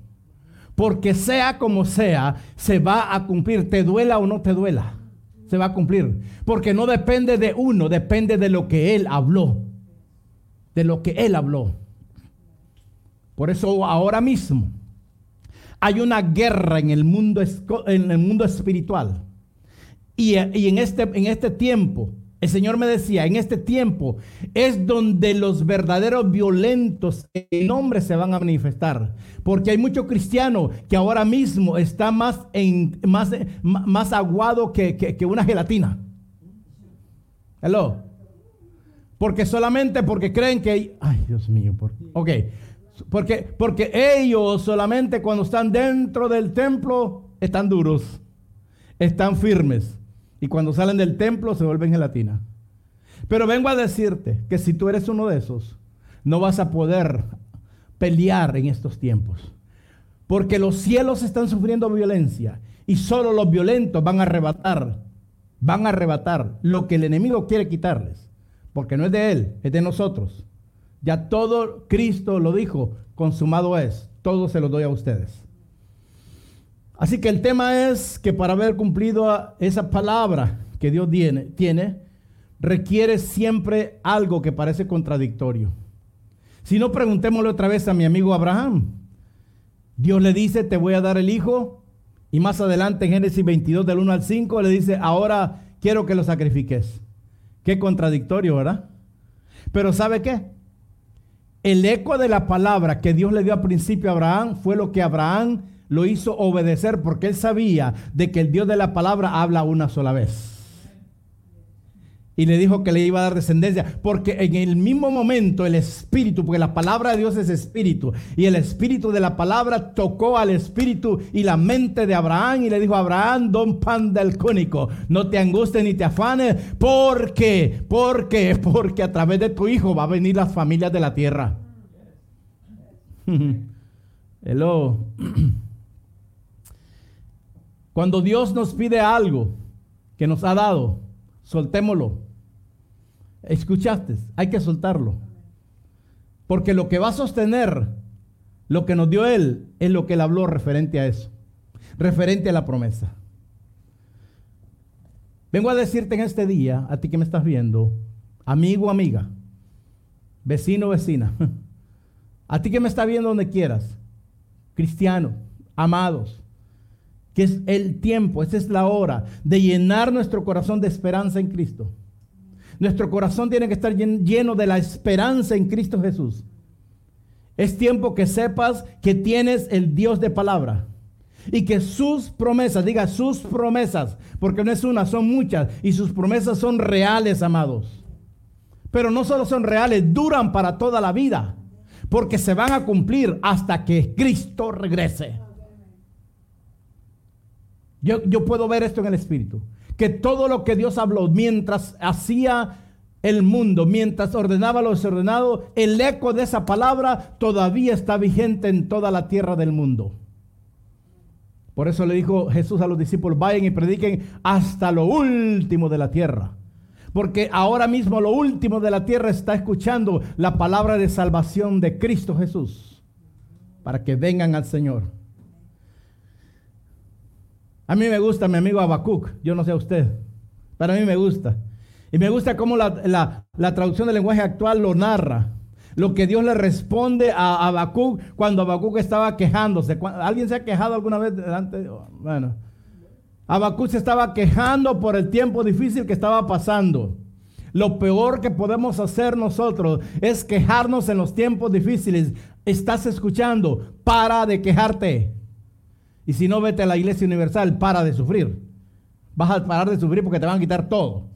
Porque sea como sea, se va a cumplir, te duela o no te duela se va a cumplir. Porque no depende de uno, depende de lo que Él habló. De lo que Él habló. Por eso ahora mismo hay una guerra en el mundo, en el mundo espiritual. Y, y en, este, en este tiempo el Señor me decía, en este tiempo es donde los verdaderos violentos en nombre se van a manifestar. Porque hay muchos cristianos que ahora mismo está más, en, más, más aguado que, una gelatina. Hello. Porque solamente porque creen que... Ay, Dios mío. Por, ok. Porque, porque ellos solamente cuando están dentro del templo están duros. Están firmes y cuando salen del templo se vuelven gelatina. Pero vengo a decirte que si tú eres uno de esos, no vas a poder pelear en estos tiempos. Porque los cielos están sufriendo violencia y solo los violentos van a arrebatar, van a arrebatar lo que el enemigo quiere quitarles. Porque no es de él, es de nosotros. Ya todo Cristo lo dijo, consumado es, todo se lo doy a ustedes. Así que el tema es que para haber cumplido esa palabra que Dios tiene, requiere siempre algo que parece contradictorio. Si no, preguntémosle otra vez a mi amigo Abraham. Dios le dice, te voy a dar el hijo. Y más adelante en Génesis 22 del 1 al 5 le dice, ahora quiero que lo sacrifiques. Qué contradictorio, ¿verdad? Pero ¿sabe qué? El eco de la palabra que Dios le dio al principio a Abraham fue lo que Abraham lo hizo obedecer porque él sabía de que el Dios de la palabra habla una sola vez. Y le dijo que le iba a dar descendencia, porque en el mismo momento el espíritu, porque la palabra de Dios es espíritu, y el espíritu de la palabra tocó al espíritu y la mente de Abraham y le dijo, Abraham, don pan del cónico, no te angusties ni te afanes, porque, porque, porque a través de tu hijo va a venir las familias de la tierra. Hello. Cuando Dios nos pide algo que nos ha dado, soltémoslo. ¿Escuchaste? Hay que soltarlo. Porque lo que va a sostener lo que nos dio Él es lo que Él habló referente a eso, referente a la promesa. Vengo a decirte en este día, a ti que me estás viendo, amigo, amiga, vecino, vecina, a ti que me estás viendo donde quieras, cristiano, amados, que es el tiempo, esa es la hora de llenar nuestro corazón de esperanza en Cristo. Nuestro corazón tiene que estar lleno de la esperanza en Cristo Jesús. Es tiempo que sepas que tienes el Dios de palabra y que sus promesas, diga sus promesas, porque no es una, son muchas, y sus promesas son reales, amados. Pero no solo son reales, duran para toda la vida, porque se van a cumplir hasta que Cristo regrese. Yo, puedo ver esto en el Espíritu. Que todo lo que Dios habló mientras hacía el mundo, mientras ordenaba lo desordenado, el eco de esa palabra todavía está vigente en toda la tierra del mundo. Por eso le dijo Jesús a los discípulos, vayan y prediquen hasta lo último de la tierra. Porque ahora mismo lo último de la tierra está escuchando la palabra de salvación de Cristo Jesús. Para que vengan al Señor. A mí me gusta mi amigo Abacuc, yo no sé a usted, pero a mí me gusta. Y me gusta cómo la, traducción del lenguaje actual lo narra. Lo que Dios le responde a Habacuc cuando Habacuc estaba quejándose. ¿Alguien se ha quejado alguna vez delante? Bueno, Habacuc se estaba quejando por el tiempo difícil que estaba pasando. Lo peor que podemos hacer nosotros es quejarnos en los tiempos difíciles. ¿Estás escuchando? Para de quejarte. Y si no, vete a la iglesia universal, para de sufrir. vas a parar de sufrir porque te van a quitar todo.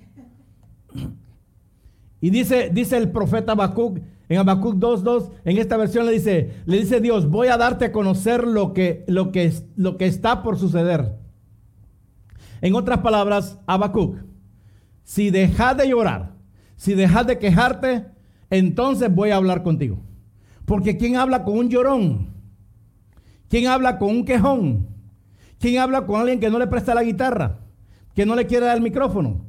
Y dice, dice el profeta Habacuc, en Habacuc 2.2, en esta versión le dice, le dice Dios, voy a darte a conocer lo que, lo que, lo que está por suceder. En otras palabras, Habacuc, si dejas de llorar, si dejas de quejarte, entonces voy a hablar contigo. Porque ¿quién habla con un llorón? ¿Quién habla con un quejón? ¿Quién habla con alguien que no le presta la guitarra? Que no le quiere dar el micrófono.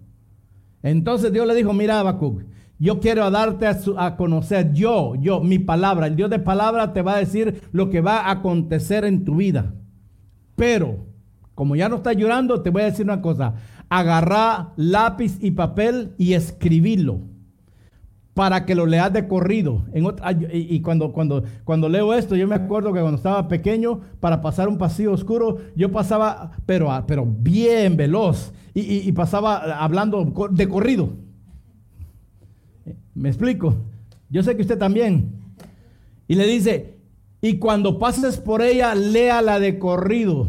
Entonces Dios le dijo, mira Habacuc, yo quiero darte a, conocer, yo, yo, mi palabra, el Dios de palabra te va a decir lo que va a acontecer en tu vida. Pero, como ya no estás llorando, te voy a decir una cosa, agarrá lápiz y papel y escribilo para que lo leas de corrido. Y, cuando, cuando, cuando leo esto, yo me acuerdo que cuando estaba pequeño, para pasar un pasillo oscuro, yo pasaba, pero, pero bien veloz, y, y pasaba hablando de corrido. ¿Me explico? Yo sé que usted también. Y le dice, y cuando pases por ella, léala de corrido.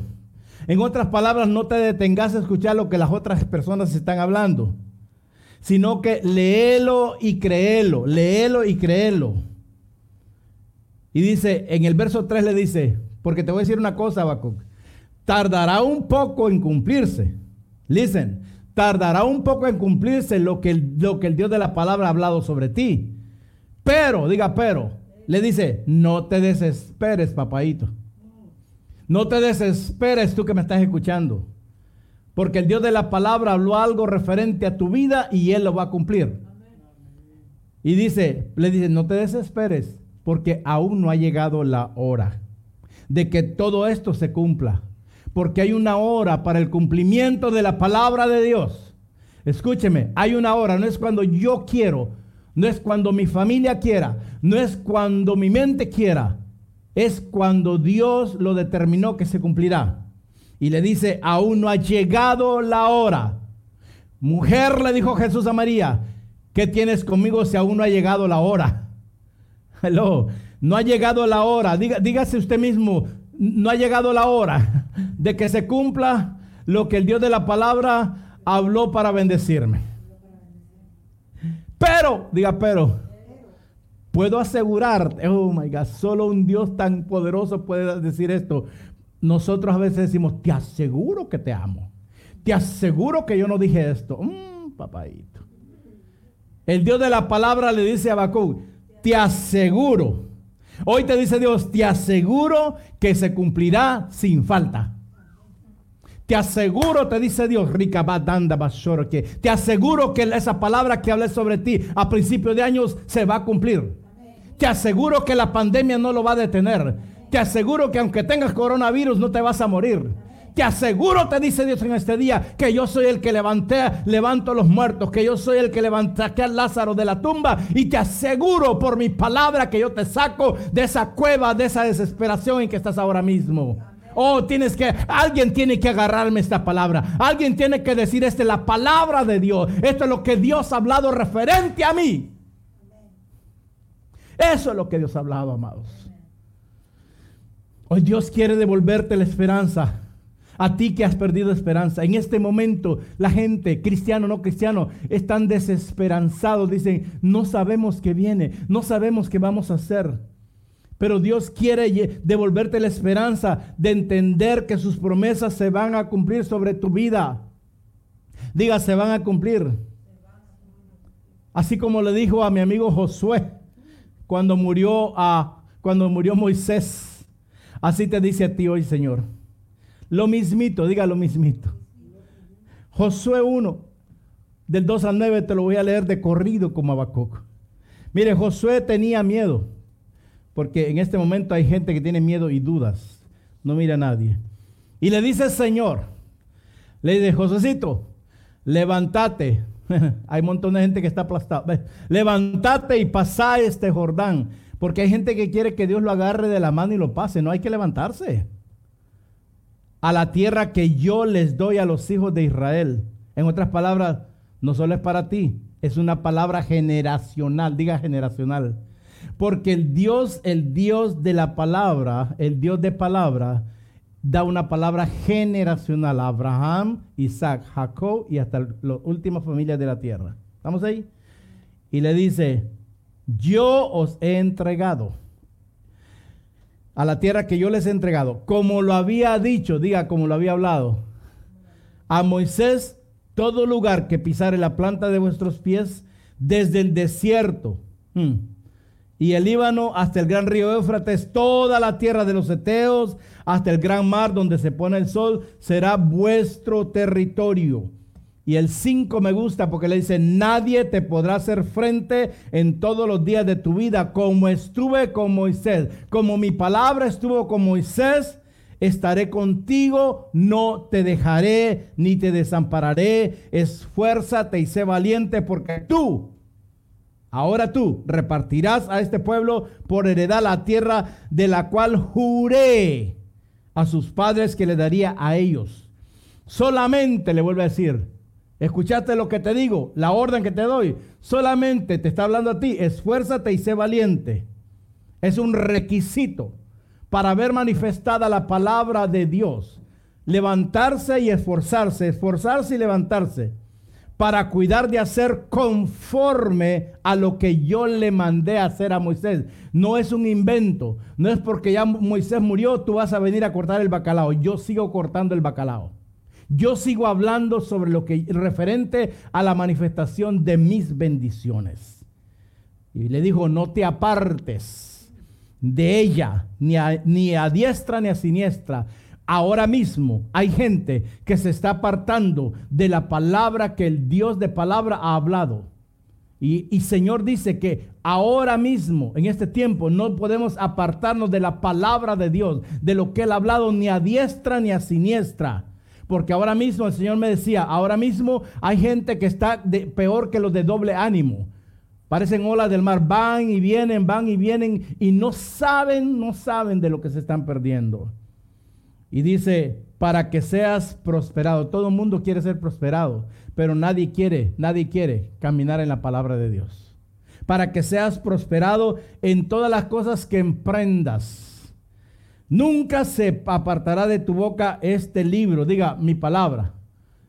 En otras palabras, no te detengas a escuchar lo que las otras personas están hablando, sino que léelo y créelo, léelo y créelo. Y dice, en el verso 3 le dice, porque te voy a decir una cosa, Habacuc, tardará un poco en cumplirse. Listen, tardará un poco en cumplirse lo que, lo que el Dios de la palabra ha hablado sobre ti. Pero, diga pero, le dice, no te desesperes, papadito. No te desesperes tú que me estás escuchando. Porque el Dios de la palabra habló algo referente a tu vida y Él lo va a cumplir. Y dice, le dice, no te desesperes, porque aún no ha llegado la hora de que todo esto se cumpla porque hay una hora para el cumplimiento de la palabra de Dios. Escúcheme, hay una hora, no es cuando yo quiero, no es cuando mi familia quiera, no es cuando mi mente quiera, es cuando Dios lo determinó que se cumplirá. Y le dice, aún no ha llegado la hora. Mujer, le dijo Jesús a María, ¿qué tienes conmigo si aún no ha llegado la hora? No ha llegado la hora. dígase usted mismo, no ha llegado la hora de que se cumpla lo que el Dios de la palabra habló para bendecirme. Pero, diga, pero, puedo asegurar, oh my God, solo un Dios tan poderoso puede decir esto. Nosotros a veces decimos, te aseguro que te amo. Te aseguro que yo no dije esto. Mm, papadito. El Dios de la palabra le dice a Habacuc, te aseguro Hoy te dice Dios, te aseguro que se cumplirá sin falta. Te aseguro, te dice Dios, rica que te aseguro que esa palabra que hablé sobre ti a principios de años se va a cumplir. Te aseguro que la pandemia no lo va a detener. Te aseguro que aunque tengas coronavirus no te vas a morir. Te aseguro, te dice Dios en este día, que yo soy el que levanté, levanto a los muertos, que yo soy el que levanté a Lázaro de la tumba. Y te aseguro por mi palabra que yo te saco de esa cueva, de esa desesperación en que estás ahora mismo. Oh, tienes que, alguien tiene que agarrarme esta palabra. Alguien tiene que decir, esta es la palabra de Dios. Esto es lo que Dios ha hablado referente a mí. Eso es lo que Dios ha hablado, amados. Dios quiere devolverte la esperanza. A ti que has perdido esperanza. En este momento la gente, cristiano no cristiano, están desesperanzados. Dicen, no sabemos qué viene, no sabemos qué vamos a hacer. Pero Dios quiere devolverte la esperanza de entender que sus promesas se van a cumplir sobre tu vida. Diga, se van a cumplir. Así como le dijo a mi amigo Josué cuando murió a cuando murió Moisés. Así te dice a ti hoy, Señor. Lo mismito, diga lo mismito. Josué 1, del 2 al 9, te lo voy a leer de corrido como Abacuc. Mire, Josué tenía miedo, porque en este momento hay gente que tiene miedo y dudas. No mira a nadie. Y le dice, Señor, le dice, Josécito, levántate. hay un montón de gente que está aplastada. Levántate y pasa este Jordán. Porque hay gente que quiere que Dios lo agarre de la mano y lo pase. No hay que levantarse a la tierra que yo les doy a los hijos de Israel. En otras palabras, no solo es para ti, es una palabra generacional, diga generacional. Porque el Dios, el Dios de la palabra, el Dios de palabra, da una palabra generacional a Abraham, Isaac, Jacob y hasta las últimas familias de la tierra. ¿Estamos ahí? Y le dice, yo os he entregado a la tierra que yo les he entregado, como lo había dicho, diga como lo había hablado, a Moisés, todo lugar que pisare la planta de vuestros pies, desde el desierto hmm, y el Líbano hasta el gran río Éufrates, toda la tierra de los Eteos, hasta el gran mar donde se pone el sol, será vuestro territorio. Y el 5 me gusta porque le dice, nadie te podrá hacer frente en todos los días de tu vida, como estuve con Moisés, como mi palabra estuvo con Moisés, estaré contigo, no te dejaré ni te desampararé. Esfuérzate y sé valiente porque tú, ahora tú, repartirás a este pueblo por heredad la tierra de la cual juré a sus padres que le daría a ellos. Solamente le vuelvo a decir, escuchaste lo que te digo, la orden que te doy, solamente te está hablando a ti, esfuérzate y sé valiente. Es un requisito para ver manifestada la palabra de Dios. Levantarse y esforzarse, esforzarse y levantarse para cuidar de hacer conforme a lo que yo le mandé hacer a Moisés. No es un invento, no es porque ya Moisés murió, tú vas a venir a cortar el bacalao. Yo sigo cortando el bacalao. Yo sigo hablando sobre lo que referente a la manifestación de mis bendiciones. Y le dijo, no te apartes de ella, ni a, ni a diestra ni a siniestra. Ahora mismo hay gente que se está apartando de la palabra que el Dios de palabra ha hablado. Y, y, Señor dice que ahora mismo, en este tiempo, no podemos apartarnos de la palabra de Dios, de lo que Él ha hablado, ni a diestra ni a siniestra. Porque ahora mismo el Señor me decía, ahora mismo hay gente que está de, peor que los de doble ánimo. Parecen olas del mar, van y vienen, van y vienen y no saben, no saben de lo que se están perdiendo. Y dice, para que seas prosperado. Todo el mundo quiere ser prosperado, pero nadie quiere, nadie quiere caminar en la palabra de Dios. Para que seas prosperado en todas las cosas que emprendas. Nunca se apartará de tu boca este libro, diga mi palabra.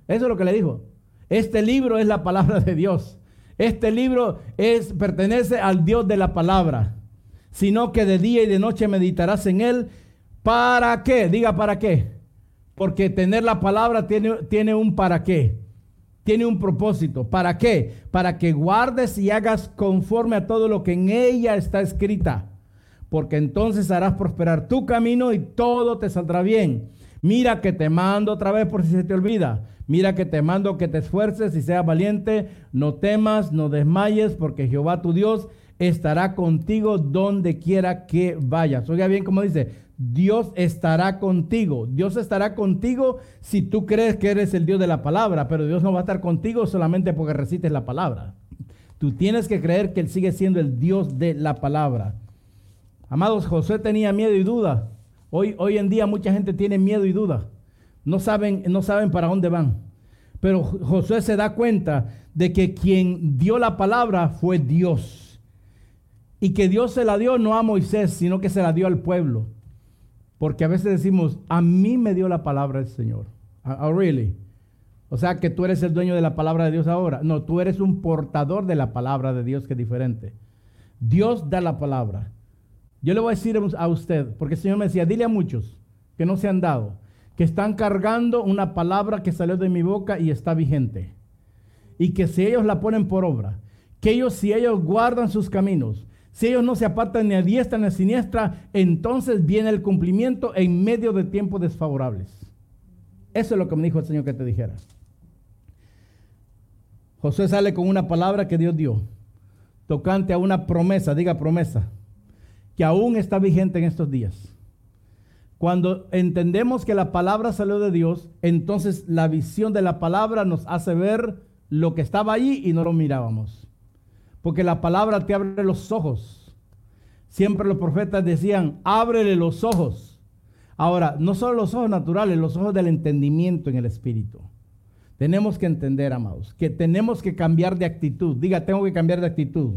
Eso es lo que le dijo. Este libro es la palabra de Dios. Este libro es, pertenece al Dios de la palabra, sino que de día y de noche meditarás en él. ¿Para qué? Diga para qué. Porque tener la palabra tiene, tiene un para qué. Tiene un propósito. ¿Para qué? Para que guardes y hagas conforme a todo lo que en ella está escrita. Porque entonces harás prosperar tu camino y todo te saldrá bien. Mira que te mando otra vez por si se te olvida Mira que te mando que te esfuerces y seas valiente, no temas, no desmayes, porque Jehová tu Dios estará contigo donde quiera que vayas. Oiga bien como dice, Dios estará contigo. Dios estará contigo si tú crees que eres el Dios de la palabra, pero Dios no va a estar contigo solamente porque recites la palabra. Tú tienes que creer que Él sigue siendo el Dios de la palabra. Amados, José tenía miedo y duda. Hoy, hoy en día mucha gente tiene miedo y duda. No saben, no saben para dónde van. Pero Josué se da cuenta de que quien dio la palabra fue Dios. Y que Dios se la dio no a Moisés, sino que se la dio al pueblo. Porque a veces decimos, a mí me dio la palabra el Señor. Oh, really? O sea que tú eres el dueño de la palabra de Dios ahora. No, tú eres un portador de la palabra de Dios que es diferente. Dios da la palabra. Yo le voy a decir a usted, porque el Señor me decía, dile a muchos que no se han dado que están cargando una palabra que salió de mi boca y está vigente. Y que si ellos la ponen por obra, que ellos si ellos guardan sus caminos, si ellos no se apartan ni a diestra ni a siniestra, entonces viene el cumplimiento en medio de tiempos desfavorables. Eso es lo que me dijo el Señor que te dijera. José sale con una palabra que Dios dio, tocante a una promesa, diga promesa, que aún está vigente en estos días. Cuando entendemos que la palabra salió de Dios, entonces la visión de la palabra nos hace ver lo que estaba allí y no lo mirábamos. Porque la palabra te abre los ojos. Siempre los profetas decían, ábrele los ojos. Ahora, no solo los ojos naturales, los ojos del entendimiento en el espíritu. Tenemos que entender, amados, que tenemos que cambiar de actitud. Diga, tengo que cambiar de actitud.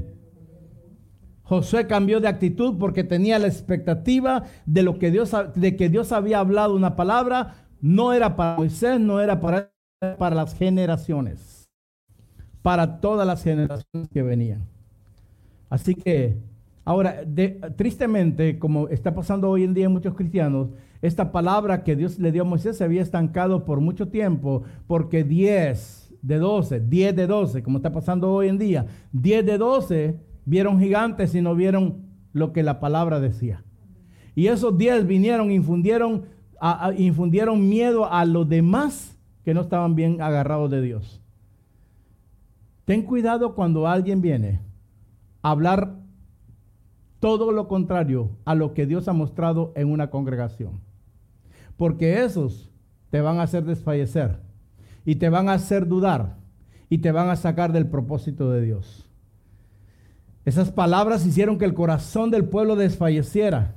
Josué cambió de actitud porque tenía la expectativa de lo que Dios de que Dios había hablado una palabra, no era para Moisés, no era para para las generaciones, para todas las generaciones que venían. Así que ahora, tristemente, como está pasando hoy en día en muchos cristianos, esta palabra que Dios le dio a Moisés se había estancado por mucho tiempo, porque 10 de 12, 10 de 12, como está pasando hoy en día, 10 de 12 vieron gigantes y no vieron lo que la palabra decía. Y esos 10 vinieron, infundieron, infundieron miedo a los demás que no estaban bien agarrados de Dios. Ten cuidado cuando alguien viene a hablar todo lo contrario a lo que Dios ha mostrado en una congregación. Porque esos te van a hacer desfallecer y te van a hacer dudar y te van a sacar del propósito de Dios. Esas palabras hicieron que el corazón del pueblo desfalleciera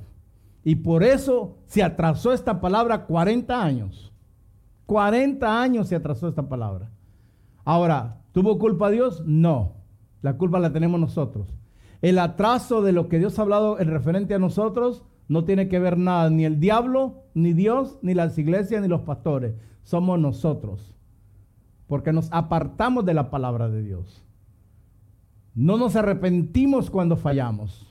y por eso se atrasó esta palabra 40 años. 40 años se atrasó esta palabra. Ahora, ¿tuvo culpa Dios? No. La culpa la tenemos nosotros. El atraso de lo que Dios ha hablado en referente a nosotros no tiene que ver nada, ni el diablo, ni Dios, ni las iglesias, ni los pastores. Somos nosotros. Porque nos apartamos de la palabra de Dios. No nos arrepentimos cuando fallamos.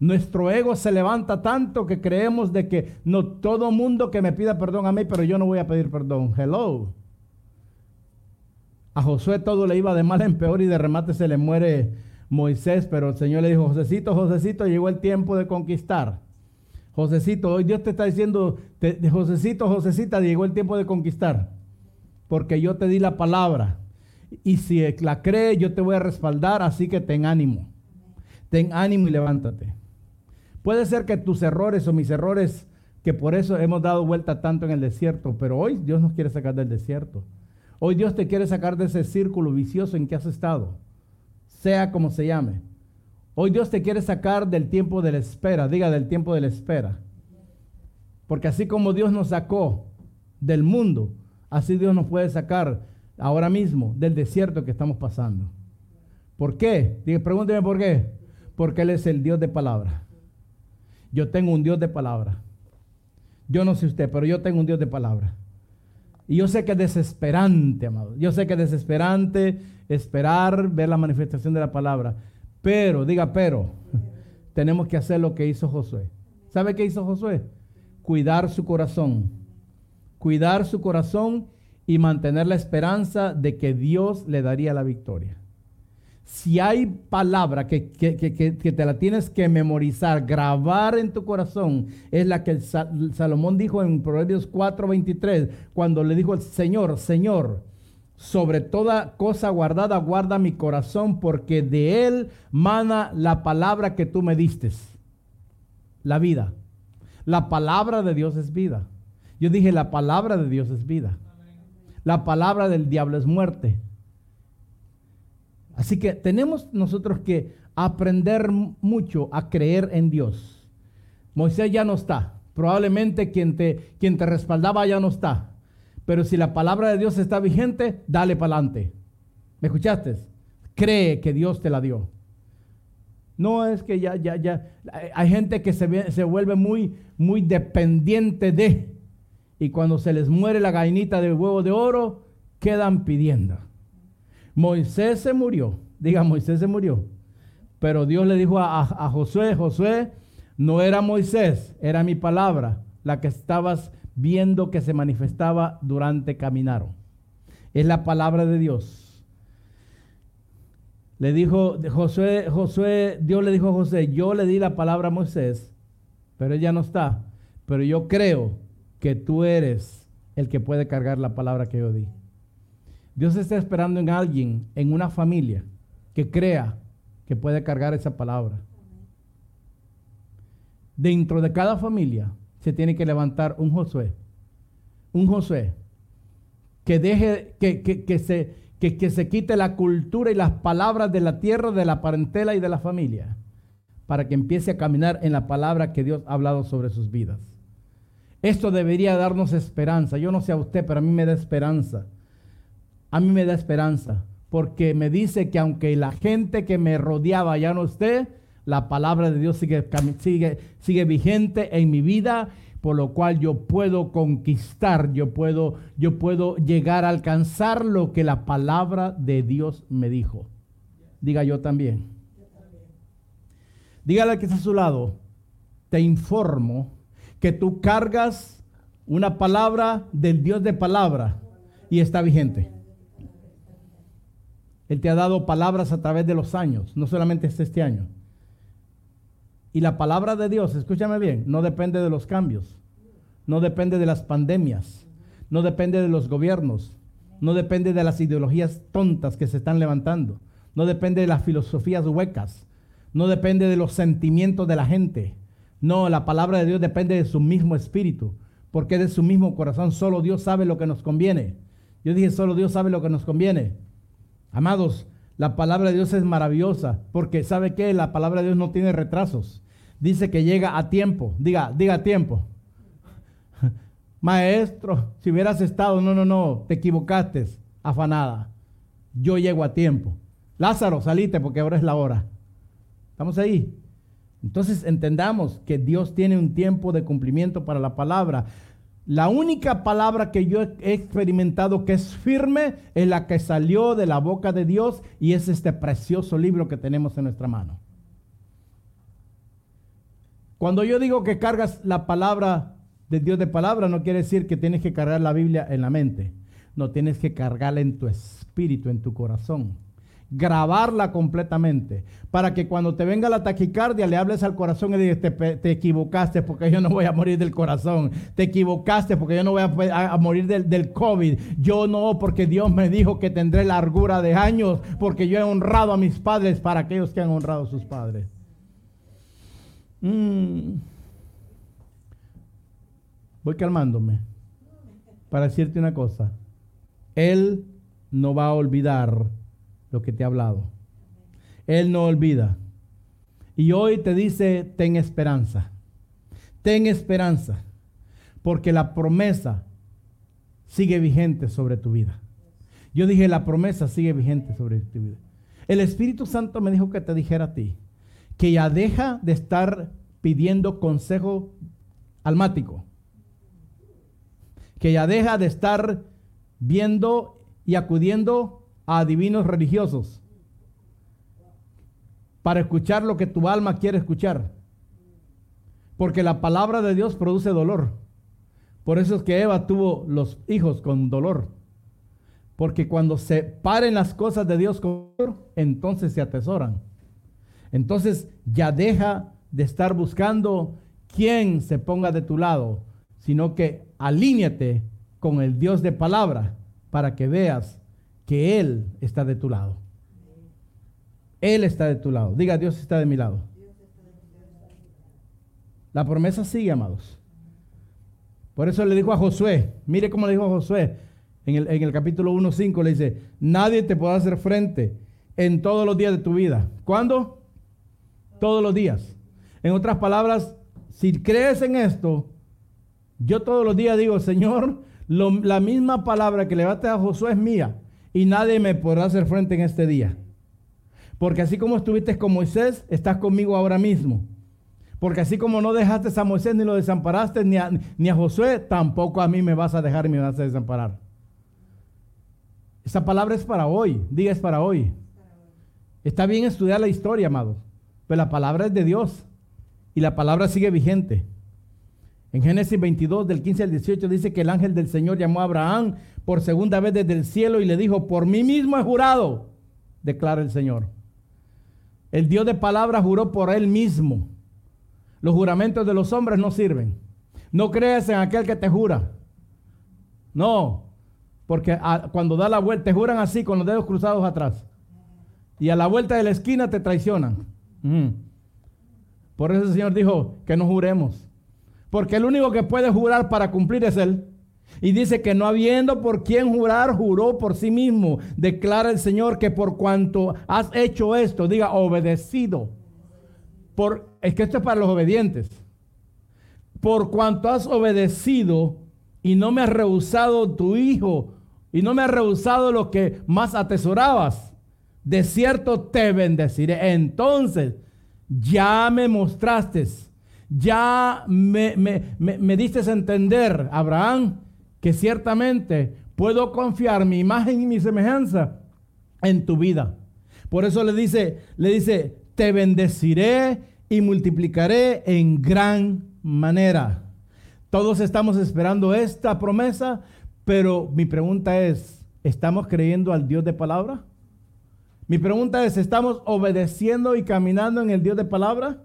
Nuestro ego se levanta tanto que creemos de que no todo mundo que me pida perdón a mí, pero yo no voy a pedir perdón. Hello. A Josué todo le iba de mal en peor y de remate se le muere Moisés, pero el Señor le dijo, Josecito, Josecito, llegó el tiempo de conquistar. Josecito, hoy Dios te está diciendo, de Josecito, Josecita, llegó el tiempo de conquistar, porque yo te di la palabra. Y si la crees, yo te voy a respaldar, así que ten ánimo. Ten ánimo y levántate. Puede ser que tus errores o mis errores, que por eso hemos dado vuelta tanto en el desierto, pero hoy Dios nos quiere sacar del desierto. Hoy Dios te quiere sacar de ese círculo vicioso en que has estado, sea como se llame. Hoy Dios te quiere sacar del tiempo de la espera, diga del tiempo de la espera. Porque así como Dios nos sacó del mundo, así Dios nos puede sacar ahora mismo del desierto que estamos pasando. ¿Por qué? pregúnteme por qué. Porque Él es el Dios de palabra. Yo tengo un Dios de palabra. Yo no sé usted, pero yo tengo un Dios de palabra. Y yo sé que es desesperante, amado. Yo sé que es desesperante esperar ver la manifestación de la palabra. Pero, diga, pero, tenemos que hacer lo que hizo Josué. ¿Sabe qué hizo Josué? Cuidar su corazón. Cuidar su corazón y mantener la esperanza de que Dios le daría la victoria si hay palabra que, te la tienes que memorizar, grabar en tu corazón, es la que Salomón dijo en Proverbios 4:23, cuando le dijo al Señor, Señor, sobre toda cosa guardada, guarda mi corazón, porque de él mana la palabra que tú me diste, la vida. La palabra de Dios es vida. Yo dije, la palabra de Dios es vida. La palabra del diablo es muerte. Así que tenemos nosotros que aprender mucho a creer en Dios. Moisés ya no está. Probablemente quien te, quien te respaldaba ya no está. Pero si la palabra de Dios está vigente, dale para adelante. ¿Me escuchaste? Cree que Dios te la dio. No es que ya, ya, ya. Hay gente que se, se vuelve muy, muy dependiente de. Y cuando se les muere la gallinita de huevo de oro, quedan pidiendo. Moisés se murió. Diga, Moisés se murió. Pero Dios le dijo a, Josué, Josué, no era Moisés, era mi palabra, la que estabas viendo que se manifestaba durante caminar. Es la palabra de Dios. Le dijo Josué, Josué, Dios le dijo a José, yo le di la palabra a Moisés, pero ella no está. Pero yo creo que tú eres el que puede cargar la palabra que yo di. Dios está esperando en alguien, en una familia, que crea que puede cargar esa palabra. Dentro de cada familia se tiene que levantar un Josué. Un Josué que deje, que, que, se, que se quite la cultura y las palabras de la tierra, de la parentela y de la familia, para que empiece a caminar en la palabra que Dios ha hablado sobre sus vidas. Esto debería darnos esperanza. Yo no sé a usted, pero a mí me da esperanza a mí me da esperanza, porque me dice que aunque la gente que me rodeaba ya no esté, La palabra de Dios sigue, vigente en mi vida, por lo cual yo puedo conquistar, yo puedo, yo puedo llegar a alcanzar lo que la palabra de Dios me dijo. Diga yo también. Dígale al que está a su lado, te informo que tú cargas una palabra del Dios de palabra y está vigente. Él te ha dado palabras a través de los años, no solamente es este año. Y la palabra de Dios, escúchame bien, no depende de los cambios, no depende de las pandemias, no depende de los gobiernos, no depende de las ideologías tontas que se están levantando, no depende de las filosofías huecas, no depende de los sentimientos de la gente. No, la palabra de Dios depende de su mismo espíritu, porque de su mismo corazón solo Dios sabe lo que nos conviene. Yo dije, solo Dios sabe lo que nos conviene. Amados, la palabra de Dios es maravillosa, porque ¿sabe qué? La palabra de Dios no tiene retrasos. Dice que llega a tiempo. Diga, diga tiempo. Maestro, si hubieras estado, no, no, no, te equivocaste, afanada. Yo llego a tiempo. Lázaro, salite porque ahora es la hora. ¿Estamos ahí? Entonces entendamos que Dios tiene un tiempo de cumplimiento para la palabra. La única palabra que yo he experimentado que es firme es la que salió de la boca de Dios y es este precioso libro que tenemos en nuestra mano. Cuando yo digo que cargas la palabra de Dios de palabra, no quiere decir que tienes que cargar la Biblia en la mente. No, tienes que cargarla en tu espíritu, en tu corazón grabarla completamente, para que cuando te venga la taquicardia le hables al corazón y digas, te, equivocaste porque yo no voy a morir del corazón, te equivocaste porque yo no voy a, morir del, del, COVID, yo no, porque Dios me dijo que tendré largura de años, porque yo he honrado a mis padres para aquellos que han honrado a sus padres. Mm. Voy calmándome para decirte una cosa. Él no va a olvidar lo que te ha hablado. Él no olvida. Y hoy te dice, ten esperanza. Ten esperanza. Porque la promesa sigue vigente sobre tu vida. Yo dije, la promesa sigue vigente sobre tu vida. El Espíritu Santo me dijo que te dijera a ti que ya deja de estar pidiendo consejo almático. Que ya deja de estar viendo y acudiendo a divinos religiosos para escuchar lo que tu alma quiere escuchar. Porque la palabra de Dios produce dolor. Por eso es que Eva tuvo los hijos con dolor. Porque cuando se paren las cosas de Dios con dolor, entonces se atesoran. Entonces ya deja de estar buscando quién se ponga de tu lado, sino que alíñate con el Dios de palabra para que veas que Él está de tu lado. Él está de tu lado. Diga, Dios está de mi lado. La promesa sigue, amados. Por eso le dijo a Josué, mire cómo le dijo a Josué en el, en el capítulo 1.5, le dice, nadie te podrá hacer frente en todos los días de tu vida. ¿Cuándo? Todos los días. En otras palabras, si crees en esto, yo todos los días digo, Señor, la misma palabra que le a Josué es mía y nadie me podrá hacer frente en este día. Porque así como estuviste con Moisés, estás conmigo ahora mismo. Porque así como no dejaste a Moisés ni lo desamparaste, ni a, Josué, tampoco a mí me vas a dejar y me vas a desamparar. Esa palabra es para hoy, diga es para hoy. Está bien estudiar la historia, amados, pero la palabra es de Dios y la palabra sigue vigente. En Génesis 22, del 15 al 18, dice que el ángel del Señor llamó a Abraham por segunda vez desde el cielo y le dijo, por mí mismo he jurado, declara el Señor. El Dios de palabra juró por él mismo. Los juramentos de los hombres no sirven. No creas en aquel que te jura. No, porque cuando da la vuelta, te juran así con los dedos cruzados atrás. Y a la vuelta de la esquina te traicionan. Por eso el Señor dijo que no juremos. Porque el único que puede jurar para cumplir es Él. Y dice que no habiendo por quien jurar, juró por sí mismo. Declara el Señor que por cuanto has hecho esto, diga obedecido. Por, es que esto es para los obedientes. Por cuanto has obedecido y no me has rehusado tu hijo y no me has rehusado lo que más atesorabas, de cierto te bendeciré. Entonces ya me mostraste, ya me, me, me, diste a entender, Abraham, que ciertamente puedo confiar mi imagen y mi semejanza en tu vida. Por eso le dice, le dice, te bendeciré y multiplicaré en gran manera. Todos estamos esperando esta promesa, pero mi pregunta es, ¿estamos creyendo al Dios de palabra? Mi pregunta es, ¿estamos obedeciendo y caminando en el Dios de palabra?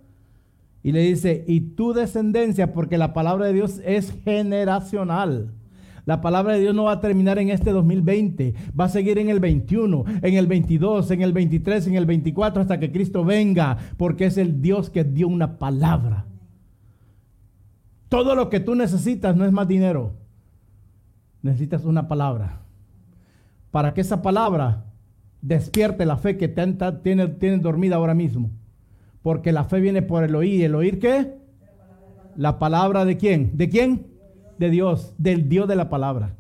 Y le dice, y tu descendencia, porque la palabra de Dios es generacional. La palabra de Dios no va a terminar en este 2020, va a seguir en el 21, en el 22, en el 23, en el 24, hasta que Cristo venga, porque es el Dios que dio una palabra. Todo lo que tú necesitas no es más dinero, necesitas una palabra. Para que esa palabra despierte la fe que tienes tiene dormida ahora mismo. Porque la fe viene por el oír. ¿El oír qué? La palabra de quién? ¿De quién? De Dios, del Dios de la palabra.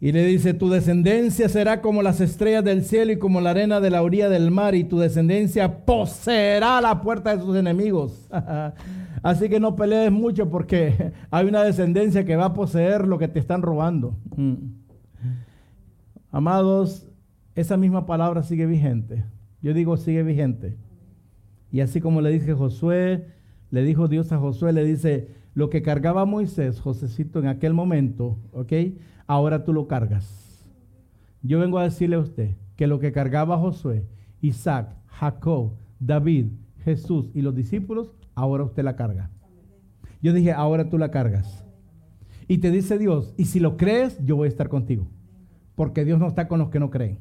Y le dice, tu descendencia será como las estrellas del cielo y como la arena de la orilla del mar, y tu descendencia poseerá la puerta de sus enemigos. Así que no pelees mucho porque hay una descendencia que va a poseer lo que te están robando. Mm. Amados, esa misma palabra sigue vigente. Yo digo sigue vigente. Y así como le dije Josué, le dijo Dios a Josué, le dice, lo que cargaba Moisés, Josécito, en aquel momento, ¿ok? Ahora tú lo cargas. Yo vengo a decirle a usted que lo que cargaba Josué, Isaac, Jacob, David, Jesús y los discípulos, ahora usted la carga. Yo dije, ahora tú la cargas. Y te dice Dios, y si lo crees, yo voy a estar contigo. Porque Dios no está con los que no creen.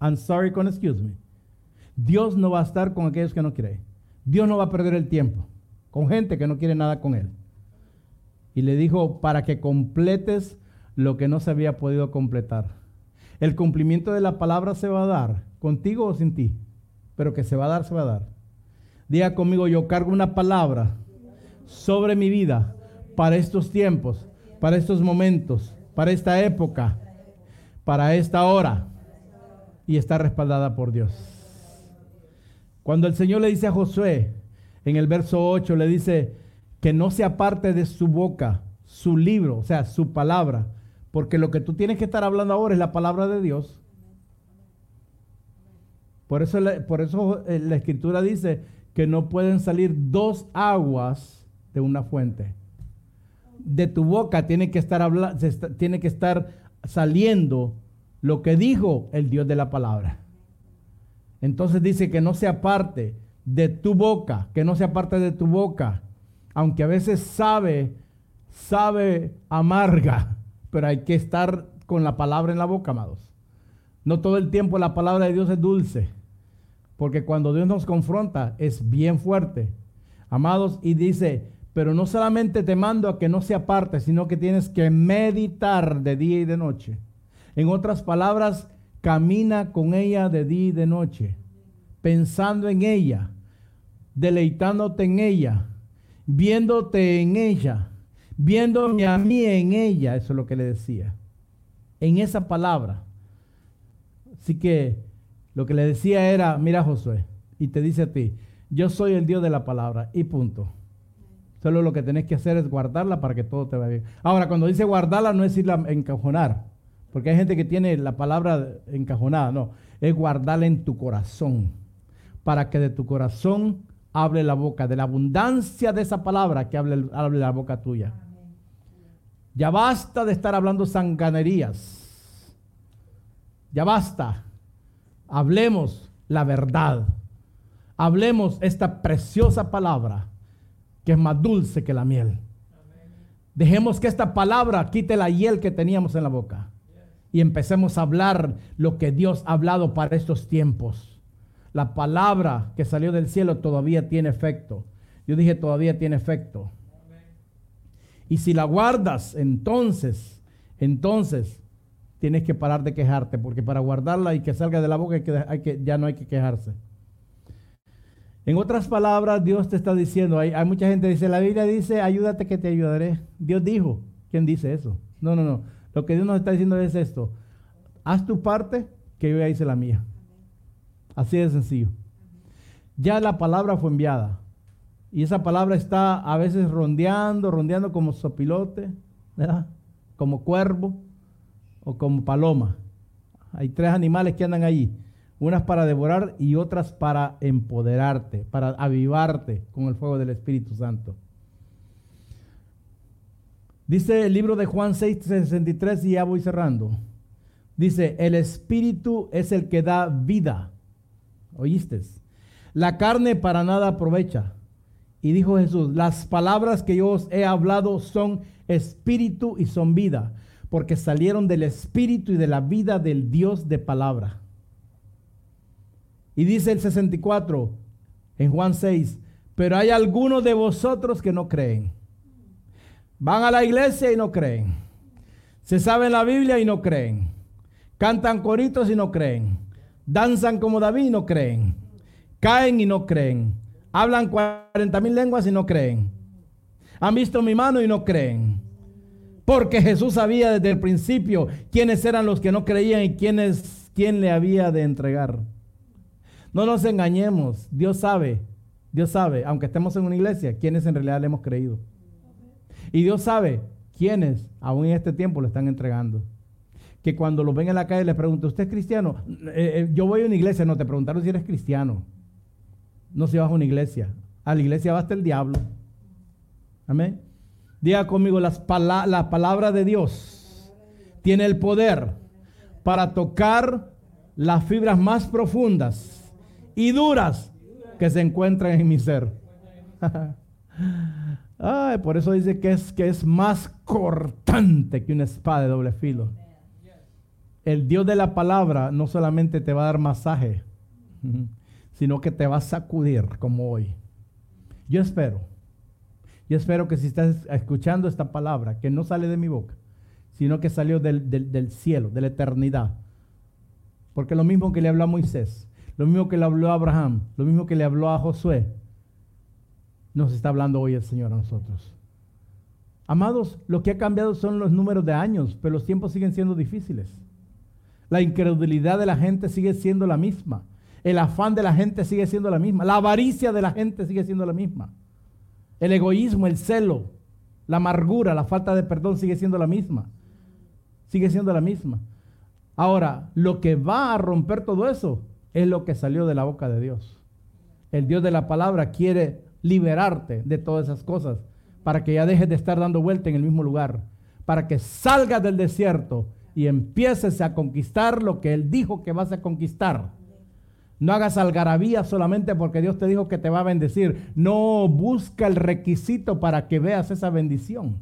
I'm sorry con excuse me. Dios no va a estar con aquellos que no creen. Dios no va a perder el tiempo con gente que no quiere nada con Él. Y le dijo, para que completes lo que no se había podido completar. El cumplimiento de la palabra se va a dar, contigo o sin ti, pero que se va a dar, se va a dar. Diga conmigo, yo cargo una palabra sobre mi vida para estos tiempos, para estos momentos, para esta época, para esta hora, y está respaldada por Dios. Cuando el Señor le dice a Josué, en el verso 8, le dice que no se aparte de su boca su libro, o sea, su palabra, porque lo que tú tienes que estar hablando ahora es la palabra de Dios. Por eso, por eso eh, la escritura dice que no pueden salir dos aguas de una fuente. De tu boca tiene que estar, tiene que estar saliendo lo que dijo el Dios de la palabra. Entonces dice que no se aparte de tu boca, que no se aparte de tu boca, aunque a veces sabe, sabe amarga, pero hay que estar con la palabra en la boca, amados. No todo el tiempo la palabra de Dios es dulce, porque cuando Dios nos confronta es bien fuerte. Amados, y dice, pero no solamente te mando a que no se aparte, sino que tienes que meditar de día y de noche. En otras palabras, camina con ella de día y de noche, pensando en ella, deleitándote en ella, viéndote en ella, viéndome a mí en ella, eso es lo que le decía, en esa palabra. Así que lo que le decía era, mira Josué, y te dice a ti, yo soy el Dios de la palabra, y punto. Solo lo que tenés que hacer es guardarla para que todo te vaya bien. Ahora, cuando dice guardarla, no es irla encajonar, porque hay gente que tiene la palabra encajonada, no, es guardarla en tu corazón, para que de tu corazón hable la boca, de la abundancia de esa palabra que hable, hable la boca tuya. Ya basta de estar hablando sanganerías. Ya basta. Hablemos la verdad. Hablemos esta preciosa palabra que es más dulce que la miel. Dejemos que esta palabra quite la hiel que teníamos en la boca y empecemos a hablar lo que Dios ha hablado para estos tiempos. La palabra que salió del cielo todavía tiene efecto. Yo dije todavía tiene efecto. Y si la guardas, entonces, entonces tienes que parar de quejarte, porque para guardarla y que salga de la boca hay que, ya no hay que quejarse. En otras palabras, Dios te está diciendo, hay, hay, mucha gente que dice, la Biblia dice, ayúdate que te ayudaré. Dios dijo, ¿quién dice eso? No, no, no. Lo que Dios nos está diciendo es esto, haz tu parte, que yo ya hice la mía. Así de sencillo. Ya la palabra fue enviada. Y esa palabra está a veces rondeando, rondeando como sopilote, ¿verdad? Como cuervo o como paloma. Hay tres animales que andan allí. Unas para devorar y otras para empoderarte, para avivarte con el fuego del Espíritu Santo. Dice el libro de Juan 6, 63 y ya voy cerrando. Dice, el Espíritu es el que da vida. ¿Oíste? La carne para nada aprovecha. Y dijo Jesús, las palabras que yo os he hablado son espíritu y son vida, porque salieron del espíritu y de la vida del Dios de palabra. Y dice el 64 en Juan 6, pero hay algunos de vosotros que no creen. Van a la iglesia y no creen. Se saben la Biblia y no creen. Cantan coritos y no creen. Danzan como David y no creen. Caen y no creen. Hablan 40 mil lenguas y no creen. Han visto mi mano y no creen. Porque Jesús sabía desde el principio quiénes eran los que no creían y quiénes, quién le había de entregar. No nos engañemos. Dios sabe, Dios sabe, aunque estemos en una iglesia, quiénes en realidad le hemos creído. Y Dios sabe quiénes aún en este tiempo le están entregando. Que cuando lo ven en la calle le preguntan, ¿usted es cristiano? Eh, eh, yo voy a una iglesia, no te preguntaron si eres cristiano. No se vas a una iglesia. A la iglesia va hasta el diablo. Amén. Diga conmigo, las la palabra de Dios tiene el poder para tocar las fibras más profundas y duras que se encuentran en mi ser. Ay, por eso dice que es, que es más cortante que una espada de doble filo. El Dios de la palabra no solamente te va a dar masaje, sino que te va a sacudir como hoy. Yo espero, yo espero que si estás escuchando esta palabra, que no sale de mi boca, sino que salió del, del cielo, de la eternidad. Porque lo mismo que le habló a Moisés, lo mismo que le habló a Abraham, lo mismo que le habló a Josué, nos está hablando hoy el Señor a nosotros. Amados, lo que ha cambiado son los números de años, pero los tiempos siguen siendo difíciles. La incredulidad de la gente sigue siendo la misma. El afán de la gente sigue siendo la misma. La avaricia de la gente sigue siendo la misma. El egoísmo, el celo, la amargura, la falta de perdón sigue siendo la misma. Sigue siendo la misma. Ahora, lo que va a romper todo eso es lo que salió de la boca de Dios. El Dios de la palabra quiere liberarte de todas esas cosas, para que ya dejes de estar dando vuelta en el mismo lugar, para que salgas del desierto y empieces a conquistar lo que Él dijo que vas a conquistar. No hagas algarabía solamente porque Dios te dijo que te va a bendecir. No busca el requisito para que veas esa bendición.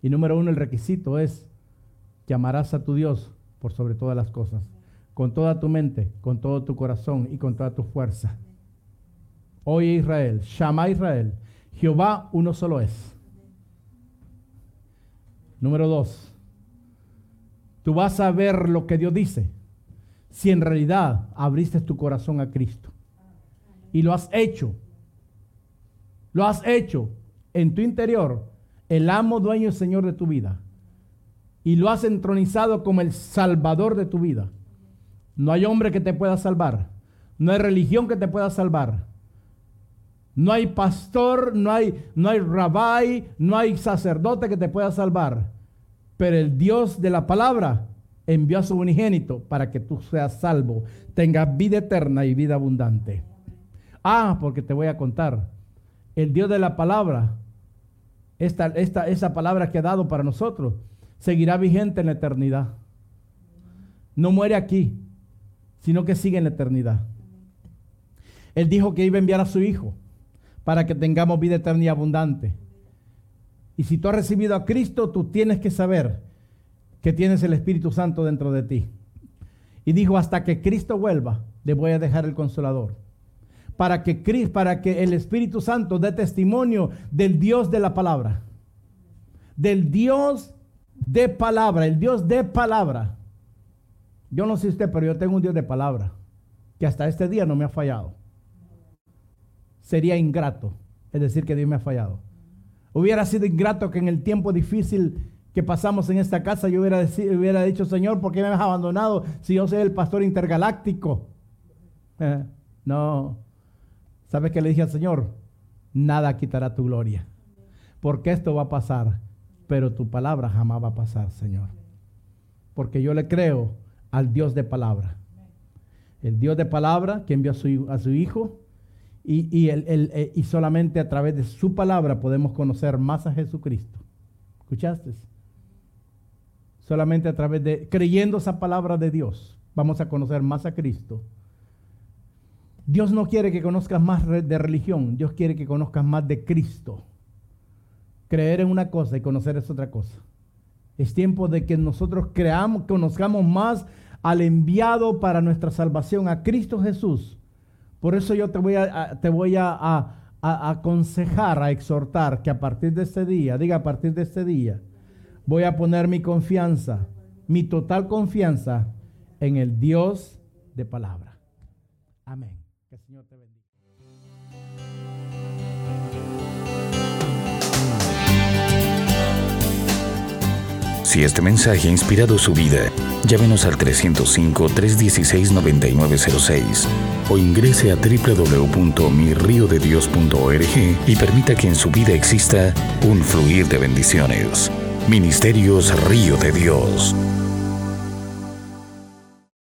Y número uno, el requisito es, llamarás a tu Dios por sobre todas las cosas, con toda tu mente, con todo tu corazón y con toda tu fuerza. Oye Israel, llama a Israel, Jehová uno solo es. Número dos, tú vas a ver lo que Dios dice si en realidad abriste tu corazón a Cristo. Y lo has hecho. Lo has hecho en tu interior, el amo, dueño y señor de tu vida. Y lo has entronizado como el salvador de tu vida. No hay hombre que te pueda salvar. No hay religión que te pueda salvar. No hay pastor, no hay, no hay rabí, no hay sacerdote que te pueda salvar. Pero el Dios de la palabra envió a su unigénito para que tú seas salvo, tengas vida eterna y vida abundante. Ah, porque te voy a contar. El Dios de la palabra, esta, esta, esa palabra que ha dado para nosotros, seguirá vigente en la eternidad. No muere aquí, sino que sigue en la eternidad. Él dijo que iba a enviar a su Hijo para que tengamos vida eterna y abundante. Y si tú has recibido a Cristo, tú tienes que saber que tienes el Espíritu Santo dentro de ti. Y dijo, hasta que Cristo vuelva, le voy a dejar el consolador. Para que, para que el Espíritu Santo dé testimonio del Dios de la palabra. Del Dios de palabra, el Dios de palabra. Yo no sé usted, pero yo tengo un Dios de palabra que hasta este día no me ha fallado sería ingrato, es decir, que Dios me ha fallado. Hubiera sido ingrato que en el tiempo difícil que pasamos en esta casa yo hubiera, dicho, Señor, ¿por qué me has abandonado si yo soy el pastor intergaláctico? no. ¿Sabes qué le dije al Señor? Nada quitará tu gloria. Porque esto va a pasar, pero tu palabra jamás va a pasar, Señor. Porque yo le creo al Dios de palabra. El Dios de palabra que envió a su Hijo y, eh, y solamente a través de su palabra podemos conocer más a Jesucristo. ¿Escuchaste? Solamente a través de, creyendo esa palabra de Dios, vamos a conocer más a Cristo. Dios no quiere que conozcas más de religión, Dios quiere que conozcas más de Cristo. Creer en una cosa y conocer es otra cosa. Es tiempo de que nosotros creamos, conozcamos más al enviado para nuestra salvación, a Cristo Jesús. Por eso yo te voy a, te voy a, aconsejar, a exhortar que a partir de este día, diga a partir de este día, voy a poner mi confianza, mi total confianza en el Dios de palabra. Amén. Que el Señor te bendiga. Si este mensaje ha inspirado su vida, llámenos al 305-316-9906 o ingrese a www.mirriodedios.org y permita que en su vida exista un fluir de bendiciones. Ministerios Río de Dios.